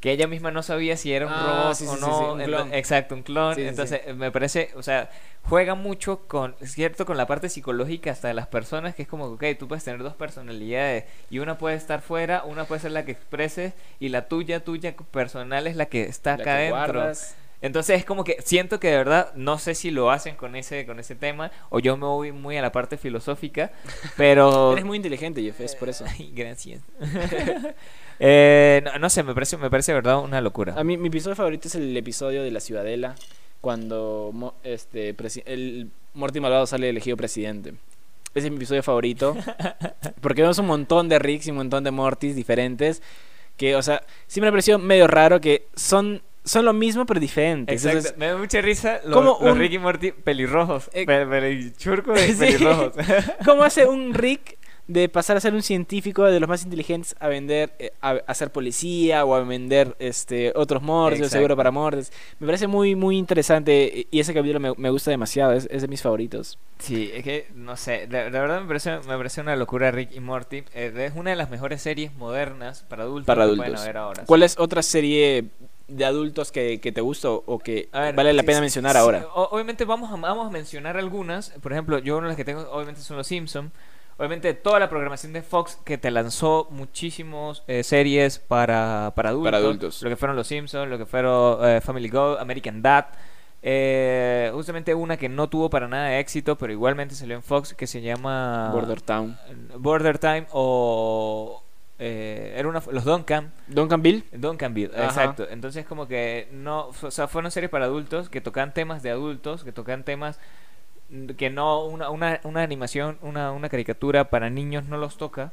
Que ella misma no sabía si era un Ah, robot sí, o sí, no. sí, un ento- clon. Exacto, un clon. Entonces eh, me parece, o sea, juega mucho con, cierto, con la parte psicológica hasta de las personas, que es como, ok, tú puedes tener dos personalidades y una puede estar fuera, una puede ser la que expreses y la tuya, tuya personal es la que está La acá que adentro. guardas. Entonces es como que siento que de verdad no sé si lo hacen con ese con ese tema o yo me voy muy a la parte filosófica, [LAUGHS] pero Eres muy inteligente, Jeff, es por eso. [LAUGHS] Ay, gracias. [LAUGHS] Eh, no, no sé, me parece me parece de verdad una locura. A mí mi episodio favorito es el episodio de la Ciudadela, cuando este el Morty Malvado sale elegido presidente. Ese es mi episodio favorito. Porque vemos un montón de Ricks y un montón de Mortys diferentes. Que, o sea, siempre me ha parecido medio raro que son, son lo mismo pero diferentes. Exacto. Entonces, me da mucha risa los, como los un- Rick y Morty pelirrojos, Eh, y [LAUGHS] sí. pelirrojos. [LAUGHS] ¿Cómo hace un Rick de pasar a ser un científico de los más inteligentes a vender, eh, a, a ser policía o a vender este otros mordes, seguro para mordes? Me parece muy, muy interesante y ese capítulo me, me gusta demasiado, es, es de mis favoritos. Sí, es que no sé, la, la verdad me parece, me parece una locura Rick y Morty. Eh, es una de las mejores series modernas para adultos Para que adultos. pueden haber ahora. ¿Cuál es otra serie de adultos que, que te gusta o- que ver, vale la pena sí, mencionar sí, ahora? obviamente vamos a, vamos a mencionar algunas. Por ejemplo, yo una de las que tengo obviamente son los Simpsons. Obviamente toda la programación de Fox que te lanzó muchísimos eh, series para, para adultos. Para adultos. Lo que fueron los Simpsons, lo que fueron eh, Family Go, American Dad. Eh, justamente una que no tuvo para nada de éxito, pero igualmente salió en Fox, que se llama Border Town. Border Time o... eh, era una, los Duncan. Duncanville. Duncanville, Ajá. exacto. Entonces como que no, o sea, fueron series para adultos que tocan temas de adultos, que tocan temas que no una, una, una animación, una, una caricatura para niños no los toca.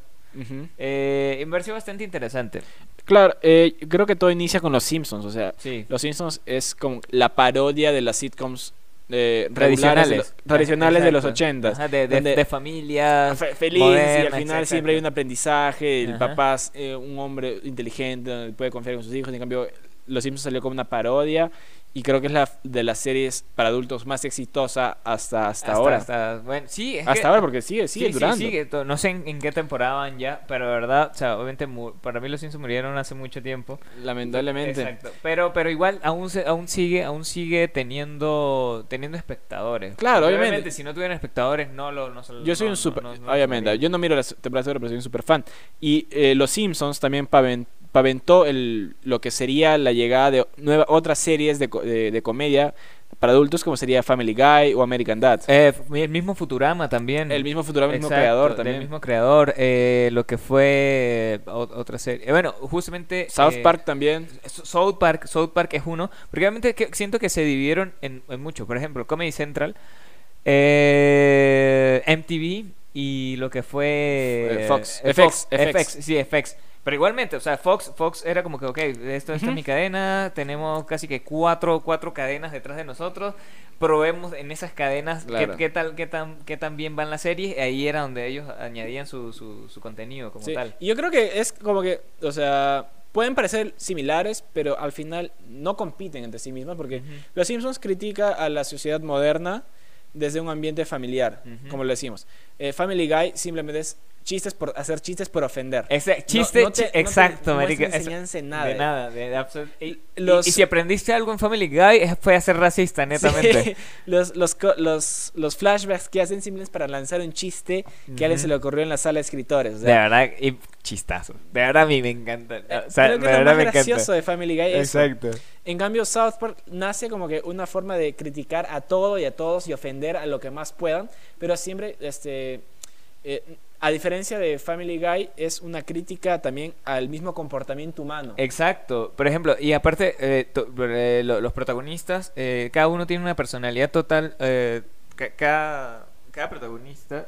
Eh, y me pareció bastante interesante. Claro, eh, creo que todo inicia con los Simpsons, o sea, Sí. Los Simpsons es como la parodia de las sitcoms eh, Tradicionales. tradicionales de los ochentas. Ajá, de, de, de familias. Fe- feliz y al final exacto. siempre hay un aprendizaje, el Ajá. papá es eh, un hombre inteligente, puede confiar en sus hijos, en cambio Los Simpsons salió como una parodia y creo que es la de las series para adultos más exitosa hasta, hasta, ahora. Hasta, bueno, sí, es hasta que- ahora porque sigue, sigue sí, sí, durando. sigue, no sé en, en qué temporada van ya, pero de verdad, o sea, obviamente para mí los Simpsons murieron hace mucho tiempo. Lamentablemente. Exacto. Pero, pero igual aún aún sigue, aún sigue teniendo, teniendo espectadores. Claro, obviamente. si no tuvieran espectadores, no lo, no Yo soy no- un super, no- obviamente, yo no miro las temporadas pero soy un super fan. Y eh, Los Simpsons también paven- paventó el, lo que sería la llegada de nueva, otras series de, de, de comedia para adultos como sería Family Guy o American Dad. Eh, el mismo Futurama también. el mismo Futurama, el mismo creador también. mismo creador. eh, lo que fue eh, otra serie. Eh, bueno, justamente. South eh, Park también. South Park, South Park es uno, porque que- siento que se dividieron en, en mucho. Por ejemplo, Comedy Central, eh, MTV y lo que fue Eh, Fox. eh, FX, FX, FX. sí, FX. Pero igualmente, o sea, Fox, Fox era como que, ok, esto, esta Ujú. es mi cadena, tenemos casi que cuatro, cuatro cadenas detrás de nosotros, probemos en esas cadenas qué- Claro. qué, tal, qué tan, qué tan bien van las series, ahí era donde ellos añadían su, su, su contenido como Sí, tal. Y yo creo que es como que, o sea, pueden parecer similares, pero al final no compiten entre sí mismas porque Ujú. Los Simpsons critica a la sociedad moderna desde un ambiente familiar, Ujú. como lo decimos. Eh, Family Guy simplemente es chistes por hacer chistes por ofender. No- chiste, no te- no te exacto, muestra marica. Eso- enseñanza en nada. De nada, de, de absolut- y, y- Los- y si aprendiste algo en Family Guy fue a ser racista, netamente. Sí, [LAUGHS] los, los, los, los flashbacks que hacen simplemente es para lanzar un chiste que a alguien se le ocurrió en la sala de escritores. o de verdad, y chistazo. De verdad a mí me encanta. O sea, creo que de lo verdad más me encanta. gracioso de Family Guy es eso. Exacto. En cambio, South Park nace como que una forma de criticar a todo y a todos y ofender a lo que más puedan, pero siempre, este, eh, a diferencia de Family Guy, es una crítica también al mismo comportamiento humano. Exacto. Por ejemplo, y aparte, eh, eh, lo- los protagonistas, eh, cada uno tiene una personalidad total. ca- cada, cada protagonista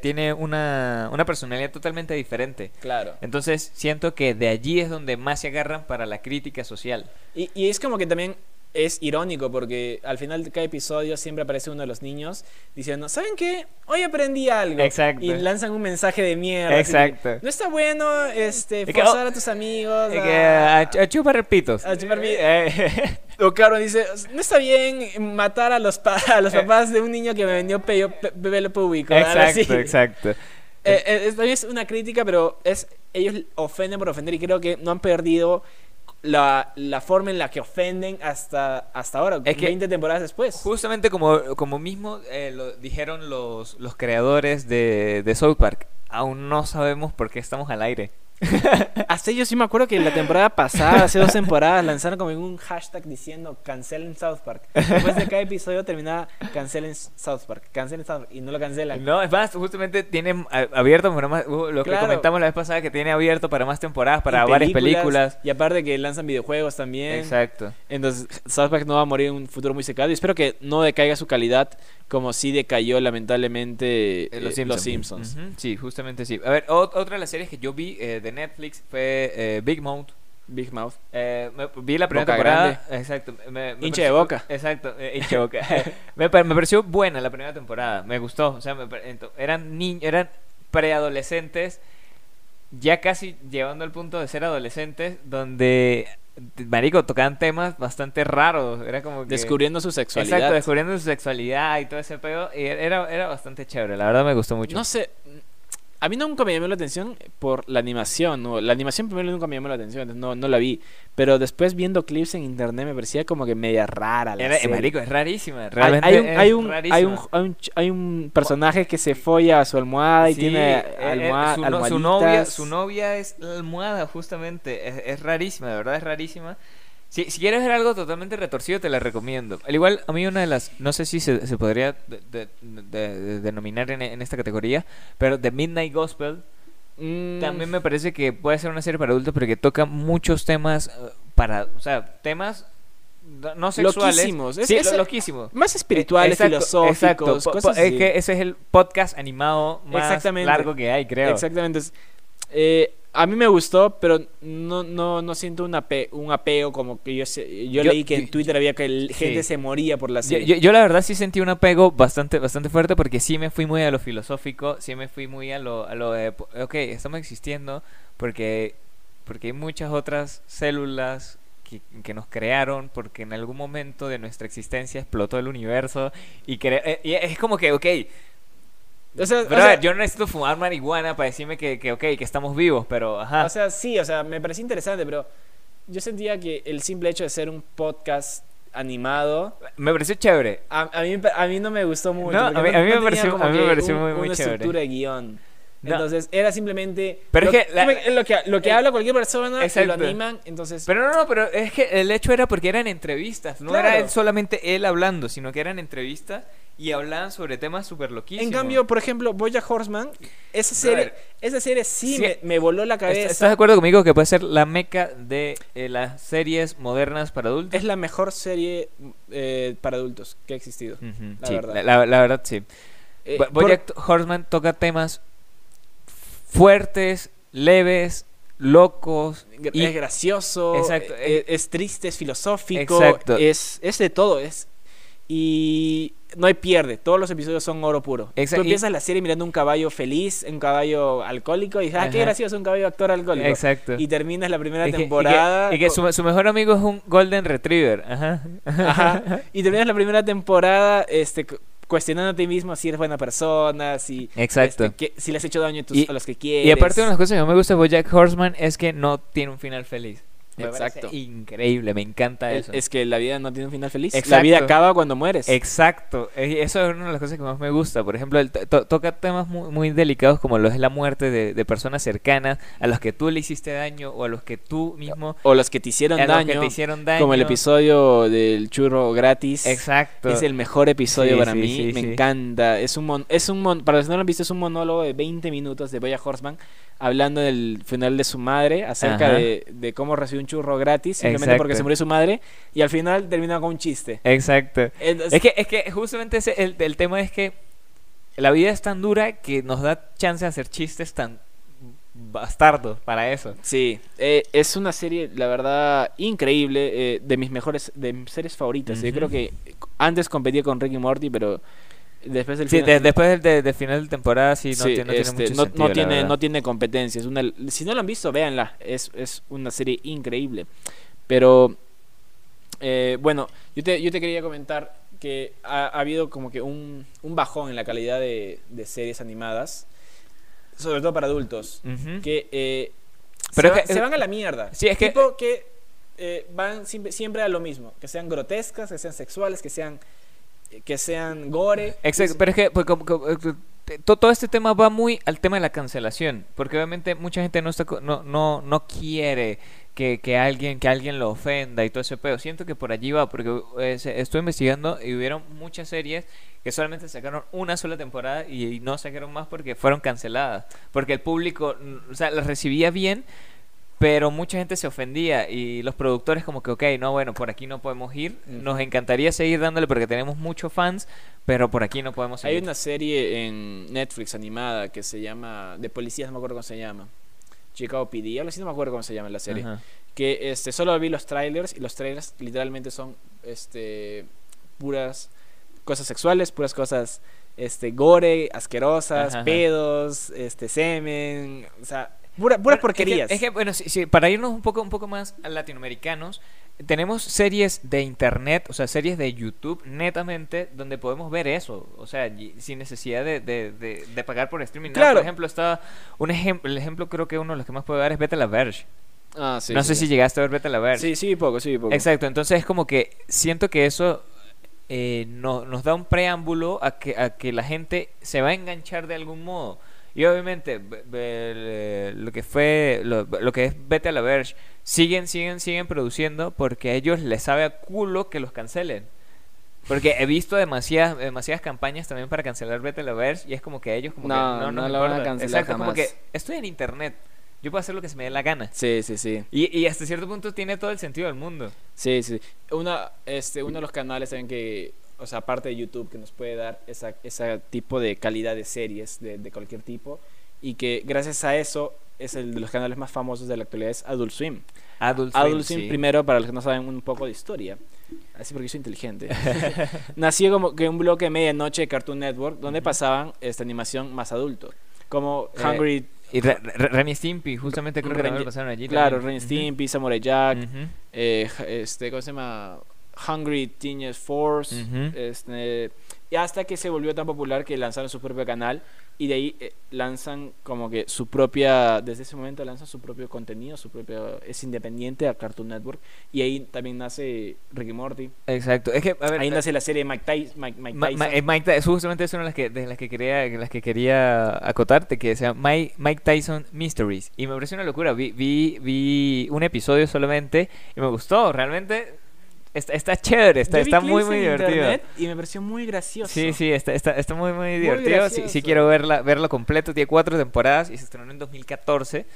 tiene una, una personalidad totalmente diferente. Claro. Entonces, siento que de allí es donde más se agarran para la crítica social. Y, y es como que también es irónico porque al final de cada episodio siempre aparece uno de los niños diciendo, ¿saben qué? Hoy aprendí algo. Exacto. Y lanzan un mensaje de mierda. que, Exacto. no está bueno este, forzar oh, a tus amigos. Eh, a- que a, a chupar pitos. A chupar Eh, [LAUGHS] O claro, dice, no está bien matar a los, pa- a los Eh. papás de un niño que me vendió pe- pe- pelo público. exacto, exacto. Eh, eh, es una crítica, pero es ellos ofenden por ofender y creo que no han perdido la, la forma en la que ofenden hasta, hasta ahora, Es que 20 temporadas después. Justamente como, como mismo eh, lo dijeron los, los creadores de, de South Park, aún no sabemos por qué estamos al aire. [LAUGHS] Hasta yo sí me acuerdo que la temporada pasada, hace dos temporadas, lanzaron como un hashtag diciendo cancelen South Park. Después de cada episodio terminaba cancelen South Park, cancelen South Park y no lo cancelan. No, es más, justamente tienen a- abierto para más, uh, lo Claro. que comentamos la vez pasada, que tiene abierto para más temporadas, para varias películas. Y aparte que lanzan videojuegos también. Exacto. Entonces, South Park no va a morir en un futuro muy cercano. Y espero que no decaiga su calidad como sí decayó lamentablemente Eh, eh, los Simpsons. Simpsons. Ujú, Sí, justamente sí. A ver, ot- otra de las series que yo vi eh, de Netflix fue eh, Big Mouth. Big Mouth. Eh, me- vi la primera Boca temporada. Exacto. me- me Hincha de boca. Exacto, eh, de boca. [LAUGHS] [LAUGHS] me, pa- me pareció buena la primera temporada. Me gustó. O sea, eran niños, eran preadolescentes, ya casi llevando al punto de ser adolescentes, donde, marico, tocaban temas bastante raros. Era como que... Descubriendo su sexualidad. Exacto, descubriendo su sexualidad y todo ese pedo. Y era, era bastante chévere. La verdad me gustó mucho. No sé. A mí nunca me llamó la atención por la animación. ¿no? La animación primero nunca me llamó la atención, no, no la vi. Pero después viendo clips en internet me parecía como que media rara la Era- eh, marico, es rarísima. Hay, Realmente hay un, es hay, un, hay, rarísima. un, hay, un, hay un personaje que se folla a su almohada y Sí, tiene eh, eh, almoha- su, su novia, su novia es la almohada, justamente. Es, es rarísima, de verdad es rarísima. Si, si quieres ver algo totalmente retorcido, te la recomiendo. Al igual, a mí una de las, no sé si se, se podría de- de- de- de- denominar en, en esta categoría, pero The Midnight Gospel Mm, también me parece que puede ser una serie para adultos, pero que toca muchos temas eh, para, o sea, temas no- sexuales. Loquísimos. Es- sí, es- lo- loquísimos. Más espirituales, Exacto, filosóficos, exacto. Cosas po- es así. que ese es el podcast animado más largo que hay, creo. Exactamente. eh, a mí me gustó, pero no, no, no siento un, ape- un apego como que yo, sé- yo, Yo- leí que en yo- Twitter había que el- sí. gente se moría por la Yo, serie. yo- yo la verdad sí sentí un apego bastante bastante fuerte porque sí me fui muy a lo filosófico, sí me fui muy a lo, a lo de, ok, estamos existiendo porque, porque hay muchas otras células que, que nos crearon porque en algún momento de nuestra existencia explotó el universo y, cre- eh, y es como que, ok, O sea, o brother, sea- yo no necesito fumar marihuana para decirme que, que, ok, que estamos vivos, pero ajá. O sea, sí, o sea, me parecía interesante, pero yo sentía que el simple hecho de ser un podcast animado, me pareció chévere. a, a mí, a mí no me gustó mucho. No, a mí- a mí me pareció- a mí me pareció un- muy- muy una chévere. estructura de guion. No. Entonces, era simplemente Pero lo, es que la- lo que, lo que el- habla cualquier persona y lo Exacto. animan, entonces... Pero no, no, pero es que el hecho era porque eran entrevistas, no Claro. era él- solamente él hablando, sino que eran entrevistas y hablaban sobre temas súper loquísimos. En cambio, por ejemplo, Boya Horseman, esa serie, Brother. esa serie sí, Sí. Me, me voló la ¿Est- cabeza. ¿Estás de acuerdo conmigo que puede ser la meca de eh, las series modernas para adultos? Es la mejor serie eh, para adultos que ha existido. La sí, verdad. La, la- la verdad, sí. Eh, Bo- por- Horseman toca temas fuertes, leves, locos. y- es gracioso, Exacto, eh, eh. es, triste, es filosófico, Exacto. es, es de todo, es y no hay pierde, todos los episodios son oro puro. Exa- Tú y- empiezas la serie mirando un caballo feliz, un caballo alcohólico y dices, ah, qué gracioso, un caballo actor alcohólico. Exacto. Y terminas la primera Y que- y que- temporada Y que, su, su mejor amigo es un Golden Retriever. Ajá. Ajá. [LAUGHS] Y terminas la primera temporada este, cu- cuestionando a ti mismo si eres buena persona, si, Exacto. este, que- si le has hecho daño a, tus- Y- a los que quieres. Y aparte, una de las cosas que más me gusta de Bojack Horseman es que no tiene un final feliz. Me Exacto. increíble, me encanta Es, eso. es que la vida no tiene un final feliz. La Exacto. vida acaba cuando mueres. Exacto, eso es una de las cosas que más me gusta. Por ejemplo, to- to- toca temas muy, muy delicados como lo es la muerte de, de personas cercanas a los que tú le hiciste daño o a los que tú mismo O los que te hicieron daño. que te hicieron daño. Como el episodio del churro gratis. Exacto. Es el mejor episodio Sí, para sí, mí. sí, Me encanta. Es un mon- es un mon- para los que no lo han visto, es un monólogo de 20 minutos de Boya Horseman hablando del funeral de su madre acerca de, de cómo recibió un churro gratis simplemente Exacto. porque se murió su madre y al final termina con un chiste. Exacto. Entonces- Es que, es que justamente ese- el, el tema es que la vida es tan dura que nos da chance de hacer chistes tan bastardos para eso. Sí, eh, es una serie, la verdad, increíble, eh, de mis mejores, de mis series favoritas. Yo creo que antes competía con Ricky Morty, pero después del Sí, final... de- después del de, de final de temporada sí, no, sí, tiene, no tiene este, mucho no- sentido, no la tiene, verdad. no tiene competencia. Es una, si no la han visto, véanla. Es, es una serie increíble. Pero, eh, bueno, yo te, yo te quería comentar que ha, ha habido como que un, un bajón en la calidad de, de series animadas, sobre todo para adultos, que, eh, Pero se, va- es que- se van a la mierda. Sí, es que- Tipo que eh, van siempre, siempre a lo mismo, que sean grotescas, que sean sexuales, que sean que sean gore. Exacto, pero es que pues, como- como, todo este tema va muy al tema de la cancelación, porque obviamente mucha gente no está no no no quiere que, que alguien que alguien lo ofenda y todo ese pedo. Siento que por allí va, porque eh, estoy investigando y hubieron muchas series que solamente sacaron una sola temporada y, y no sacaron más porque fueron canceladas, porque el público, o sea, las recibía bien. Pero mucha gente se ofendía y los productores como que, ok, no, bueno, por aquí no podemos ir. Nos encantaría seguir dándole porque tenemos muchos fans, pero por aquí no podemos seguir. Hay una serie en Netflix animada que se llama de policías, no me acuerdo cómo se llama. Chicago PD, algo así no me acuerdo cómo se llama la serie. Ajá. Que este solo vi los trailers y los trailers literalmente son este puras cosas sexuales, puras cosas este gore, asquerosas, Ajá, ajá. pedos, este semen, o sea, pura- puras Bueno, porquerías. Es que, es que, bueno, sí, sí, para irnos un poco, un poco más a latinoamericanos, tenemos series de internet, o sea, series de YouTube netamente, donde podemos ver eso, o sea, y- sin necesidad de, de, de- de pagar por streaming. Claro. Por ejemplo, está un ejemplo, el ejemplo creo que uno de los que más puedo dar es Vete a la Verge. Ah, sí, no sí, sé si llegaste a ver Vete a la Verge. Sí, sí, poco, sí, poco. Exacto, entonces es como que siento que eso eh, no- nos da un preámbulo a que, a que la gente se va a enganchar de algún modo. Y obviamente eh, lo que fue, lo, lo que es Vete a la Verge, siguen, siguen, siguen produciendo porque a ellos les sabe a culo que los cancelen. Porque he visto demasiadas, demasiadas campañas también para cancelar Vete a la Verge y es como que a ellos como No, que no, no nos la van a cancelar Exacto, como jamás. que estoy en internet, yo puedo hacer lo que se me dé la gana. Sí, sí, sí. Y, y hasta cierto punto tiene todo el sentido del mundo. Sí, sí. Una, este, uno de los canales también que, o sea, aparte de YouTube, que nos puede dar esa, ese tipo de calidad de series de, de cualquier tipo, y que gracias a eso es el de los canales más famosos de la actualidad, es Adult Swim. Adult Adult Swim, sí. primero, para los que no saben un poco de historia, así porque soy inteligente, [LAUGHS] nació como que un bloque de medianoche de Cartoon Network, donde Ujú. pasaban esta animación más adulto, como Eh, Hungry, Y Re- Re- Ren y Stimpy, justamente creo que también Ren- pasaron allí. Claro. Ren y Stimpy, Samurai Jack, Ujú, eh, ja- este, ¿cómo se llama? Hungry Teenage Force, Ujú. este, y hasta que se volvió tan popular que lanzaron su propio canal y de ahí eh, lanzan como que su propia, desde ese momento lanzan su propio contenido, su propio, es independiente a Cartoon Network y ahí también nace Ricky Morty, Exacto. Es que, a ver, ahí eh, nace la serie Mike, Ty- Mike, Mike Ma- Tyson. Ma- eh, Mike justamente es una de las que, de las que quería, las que quería acotarte, que se llama Mike, Mike Tyson Mysteries. Y me pareció una locura. Vi, vi, vi un episodio solamente y me gustó. Realmente está, está chévere, está, está muy, muy divertido. y me pareció muy gracioso. Sí, sí, está, está, está muy, muy Muy divertido. Sí, sí quiero verla, verlo completo. Tiene cuatro temporadas y se estrenó en 2014.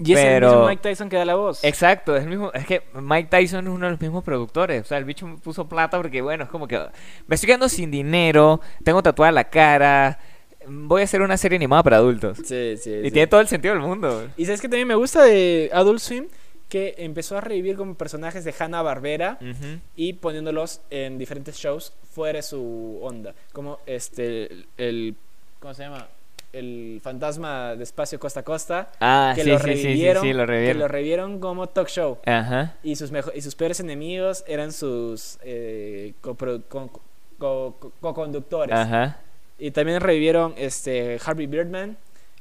Y es el Pero- mismo Mike Tyson que da la voz. Exacto, es el mismo, es que Mike Tyson es uno de los mismos productores, o sea, el bicho me puso plata porque bueno, es como que me estoy quedando sin dinero, tengo tatuada la cara, voy a hacer una serie animada para adultos. Sí, sí, Y sí. tiene todo el sentido del mundo. Y sabes que también me gusta de Adult Swim que empezó a revivir como personajes de Hanna Barbera y poniéndolos en diferentes shows fuera de su onda. Como este, el, el- ¿cómo se llama? El fantasma de espacio costa a costa. Ah, que sí, lo sí, sí, sí, revivieron, sí, lo que lo revivieron como talk show. Ajá. Y sus, y sus peores enemigos eran sus eh, copro- co- co- co- co-conductores. Ajá. Y también revivieron este Harvey Birdman.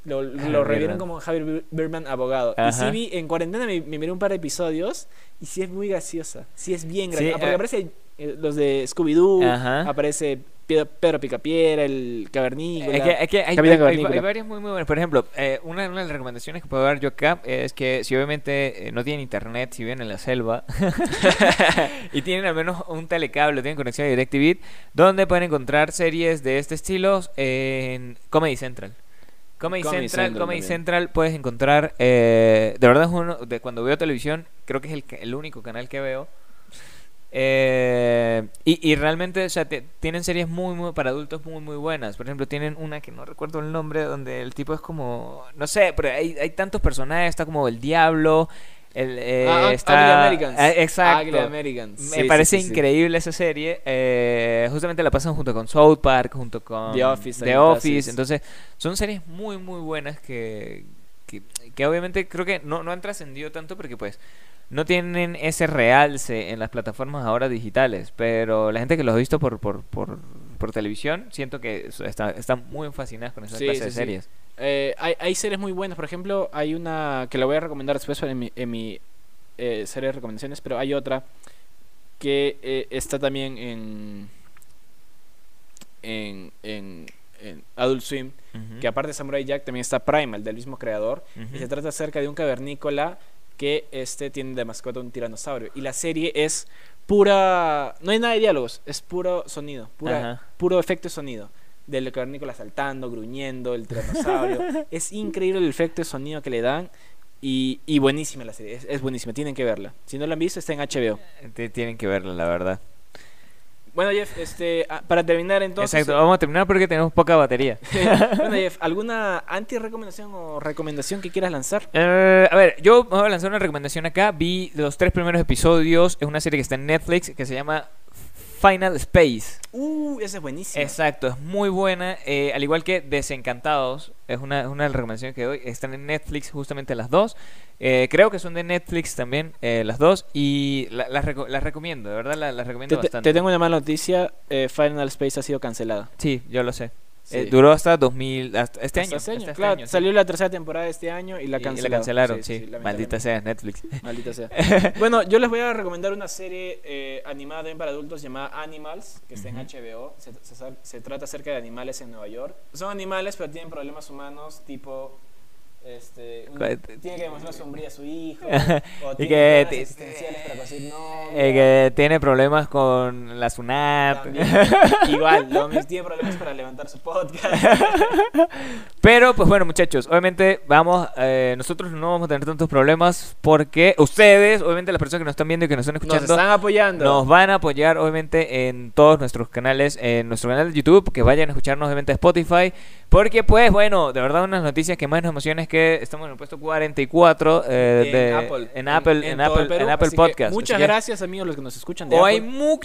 Lo, lo Birdman. como Harvey Bir- Birdman abogado. Y sí vi, en cuarentena me, me miré un par de episodios y sí es muy graciosa. Sí es bien Sí, graciosa. Porque eh. aparece eh, los de Scooby-Doo, Ajá. aparece Pedro, Pedro Picapiedra, el Cavernícola. Es que, es que hay, Capitán hay- hay- Cavernícola. hay varias muy, muy buenas. Por ejemplo, eh, una, una de las recomendaciones que puedo dar yo acá es que si obviamente eh, no tienen internet, si viven en la selva [LAUGHS] y tienen al menos un telecable, tienen conexión a DirecTV, donde pueden encontrar series de este estilo en Comedy Central. Comedy, Comedy Central, Central Comedy también. Central puedes encontrar, eh, de verdad es uno, de cuando veo televisión, creo que es el, el único canal que veo. Eh, y, y realmente, o sea, te- tienen series muy, muy para adultos muy, muy buenas. Por ejemplo, tienen una que no recuerdo el nombre, donde el tipo es como, no sé, pero hay, hay tantos personajes, está como el diablo, el, eh, Ah, ah, está... Americans. Ah, exacto. Americans. Me Sí, parece sí, sí. increíble esa serie. eh, justamente la pasan junto con South Park, junto con The Office The Office. Entonces, son series muy, muy buenas que, que, que obviamente creo que no, no han trascendido tanto porque pues no tienen ese realce en las plataformas ahora digitales. Pero la gente que los ha visto por, por, por, por televisión, siento que está, están muy fascinadas con esa Sí, clase sí, de sí. series. Eh, hay, hay series muy buenas. Por ejemplo, hay una que la voy a recomendar después en mi, en mi eh, serie de recomendaciones, pero hay otra que eh, está también en, en, en, en Adult Swim, que aparte de Samurai Jack también está Primal, del mismo creador, y se trata acerca de un cavernícola que este tiene de mascota un tiranosaurio. Y la serie es pura... No hay nada de diálogos, es puro sonido, pura, puro efecto de sonido. Del cavernícola saltando, gruñendo, el tiranosaurio. [LAUGHS] es increíble el efecto de sonido que le dan. Y, y buenísima la serie, es, es buenísima, tienen que verla. Si no la han visto, está en HBO. Tienen que verla, la verdad. Bueno, Jeff, este, ah, para terminar entonces... Exacto, vamos a terminar porque tenemos poca batería. [LAUGHS] bueno, [LAUGHS] Jeff, ¿alguna anti-recomendación o recomendación que quieras lanzar? Eh, a ver, yo voy a lanzar una recomendación acá. Vi los tres primeros episodios. Es una serie que está en Netflix que se llama Final Space. Uh, esa es buenísima. Exacto, es muy buena. eh, al igual que Desencantados, es una, es una de las recomendaciones que doy. Están en Netflix justamente las dos. Eh, creo que son de Netflix también eh, las dos. Y la- las, reco- las recomiendo, de verdad la- las recomiendo Te, te- bastante. te tengo una mala noticia, eh, Final Space ha sido cancelada. Sí, yo lo sé. Sí. Eh, duró hasta 2000, hasta este Hasta año. este año, hasta este claro, año, sí. salió la tercera temporada de este año y la Y- y cancelaron. cancelaron, sí. lamentablemente. Maldita sea Netflix. Maldita sea. [LAUGHS] bueno, yo les voy a recomendar una serie eh, animada también para adultos llamada Animals, que está en Ujú. HBO. Se, se- se trata acerca de animales en Nueva York. Son animales, pero tienen problemas humanos, tipo. Este, tiene que demostrar sombría a su hijo. [LAUGHS] o Y tiene que existenciales para conseguir novia. Eh, que tiene problemas con la SUNAT. También, [LAUGHS] igual, lo mismo, tiene problemas para levantar su podcast. [LAUGHS] Pero, pues bueno, muchachos, obviamente vamos, eh, nosotros no vamos a tener tantos problemas porque ustedes, obviamente las personas que nos están viendo y que nos están Nos escuchando, están apoyando. nos van a apoyar obviamente en todos nuestros canales, en nuestro canal de YouTube, que vayan a escucharnos obviamente a Spotify, porque pues bueno, de verdad una de las noticias que más nos emociona es que estamos en el puesto 44 eh, en de, Apple. en Apple, en, todo Apple, Perú. en Apple Podcast. Muchas gracias, amigos, los que nos escuchan de O Apple. hay, mu-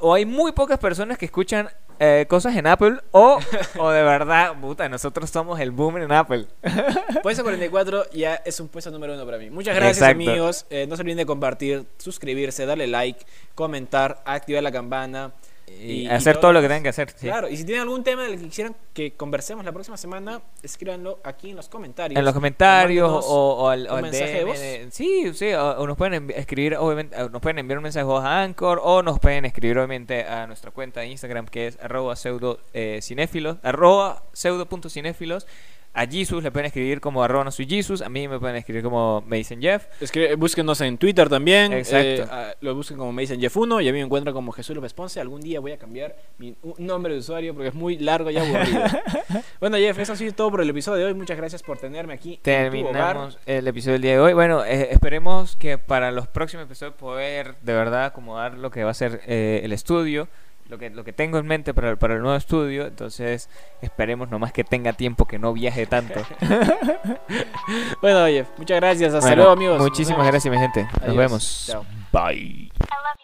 o hay muy pocas personas que escuchan eh, cosas en Apple o, [LAUGHS] o de verdad, puta, nosotros somos el boom en Apple. [LAUGHS] Puesto 44 ya es un puesto número uno para mí. Muchas gracias, Exacto. amigos. Eh, no se olviden de compartir, suscribirse, darle like, comentar, activar la campana. Y, Y- y hacer todo todo lo que tengan que hacer. sí. Claro, y si tienen algún tema del que quisieran que conversemos la próxima semana, escríbanlo aquí en los comentarios. En los comentarios o, o al, o al mensaje de DM voz. sí, sí, o, o nos pueden escribir, obviamente, nos pueden enviar un mensaje a Anchor o nos pueden escribir, obviamente, a nuestra cuenta de Instagram que es arroba pseudo eh, cinéfilos, arroba pseudo.cinéfilos. A Jesus le pueden escribir como arroba no soy Jesus, a mí me pueden escribir como me dicen Jeff. Escri- búsquenos en Twitter también. Exacto. eh, lo busquen como me dicen Jeff1 y a mí me encuentran como Jesús López Ponce. Algún día voy a cambiar mi nombre de usuario porque es muy largo y aburrido. [LAUGHS] bueno, Jeff, eso ha sido todo por el episodio de hoy. Muchas gracias por tenerme aquí. en tu hogar. Terminamos el episodio del día de hoy. Bueno, eh, esperemos que para los próximos episodios poder de verdad acomodar lo que va a ser eh, el estudio, lo que, lo que tengo en mente para, para el nuevo estudio, entonces esperemos nomás que tenga tiempo que no viaje tanto. [LAUGHS] bueno, oye, muchas gracias, hasta luego amigos. Muchísimas gracias mi gente, nos vemos. Bye. I love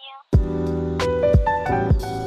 you.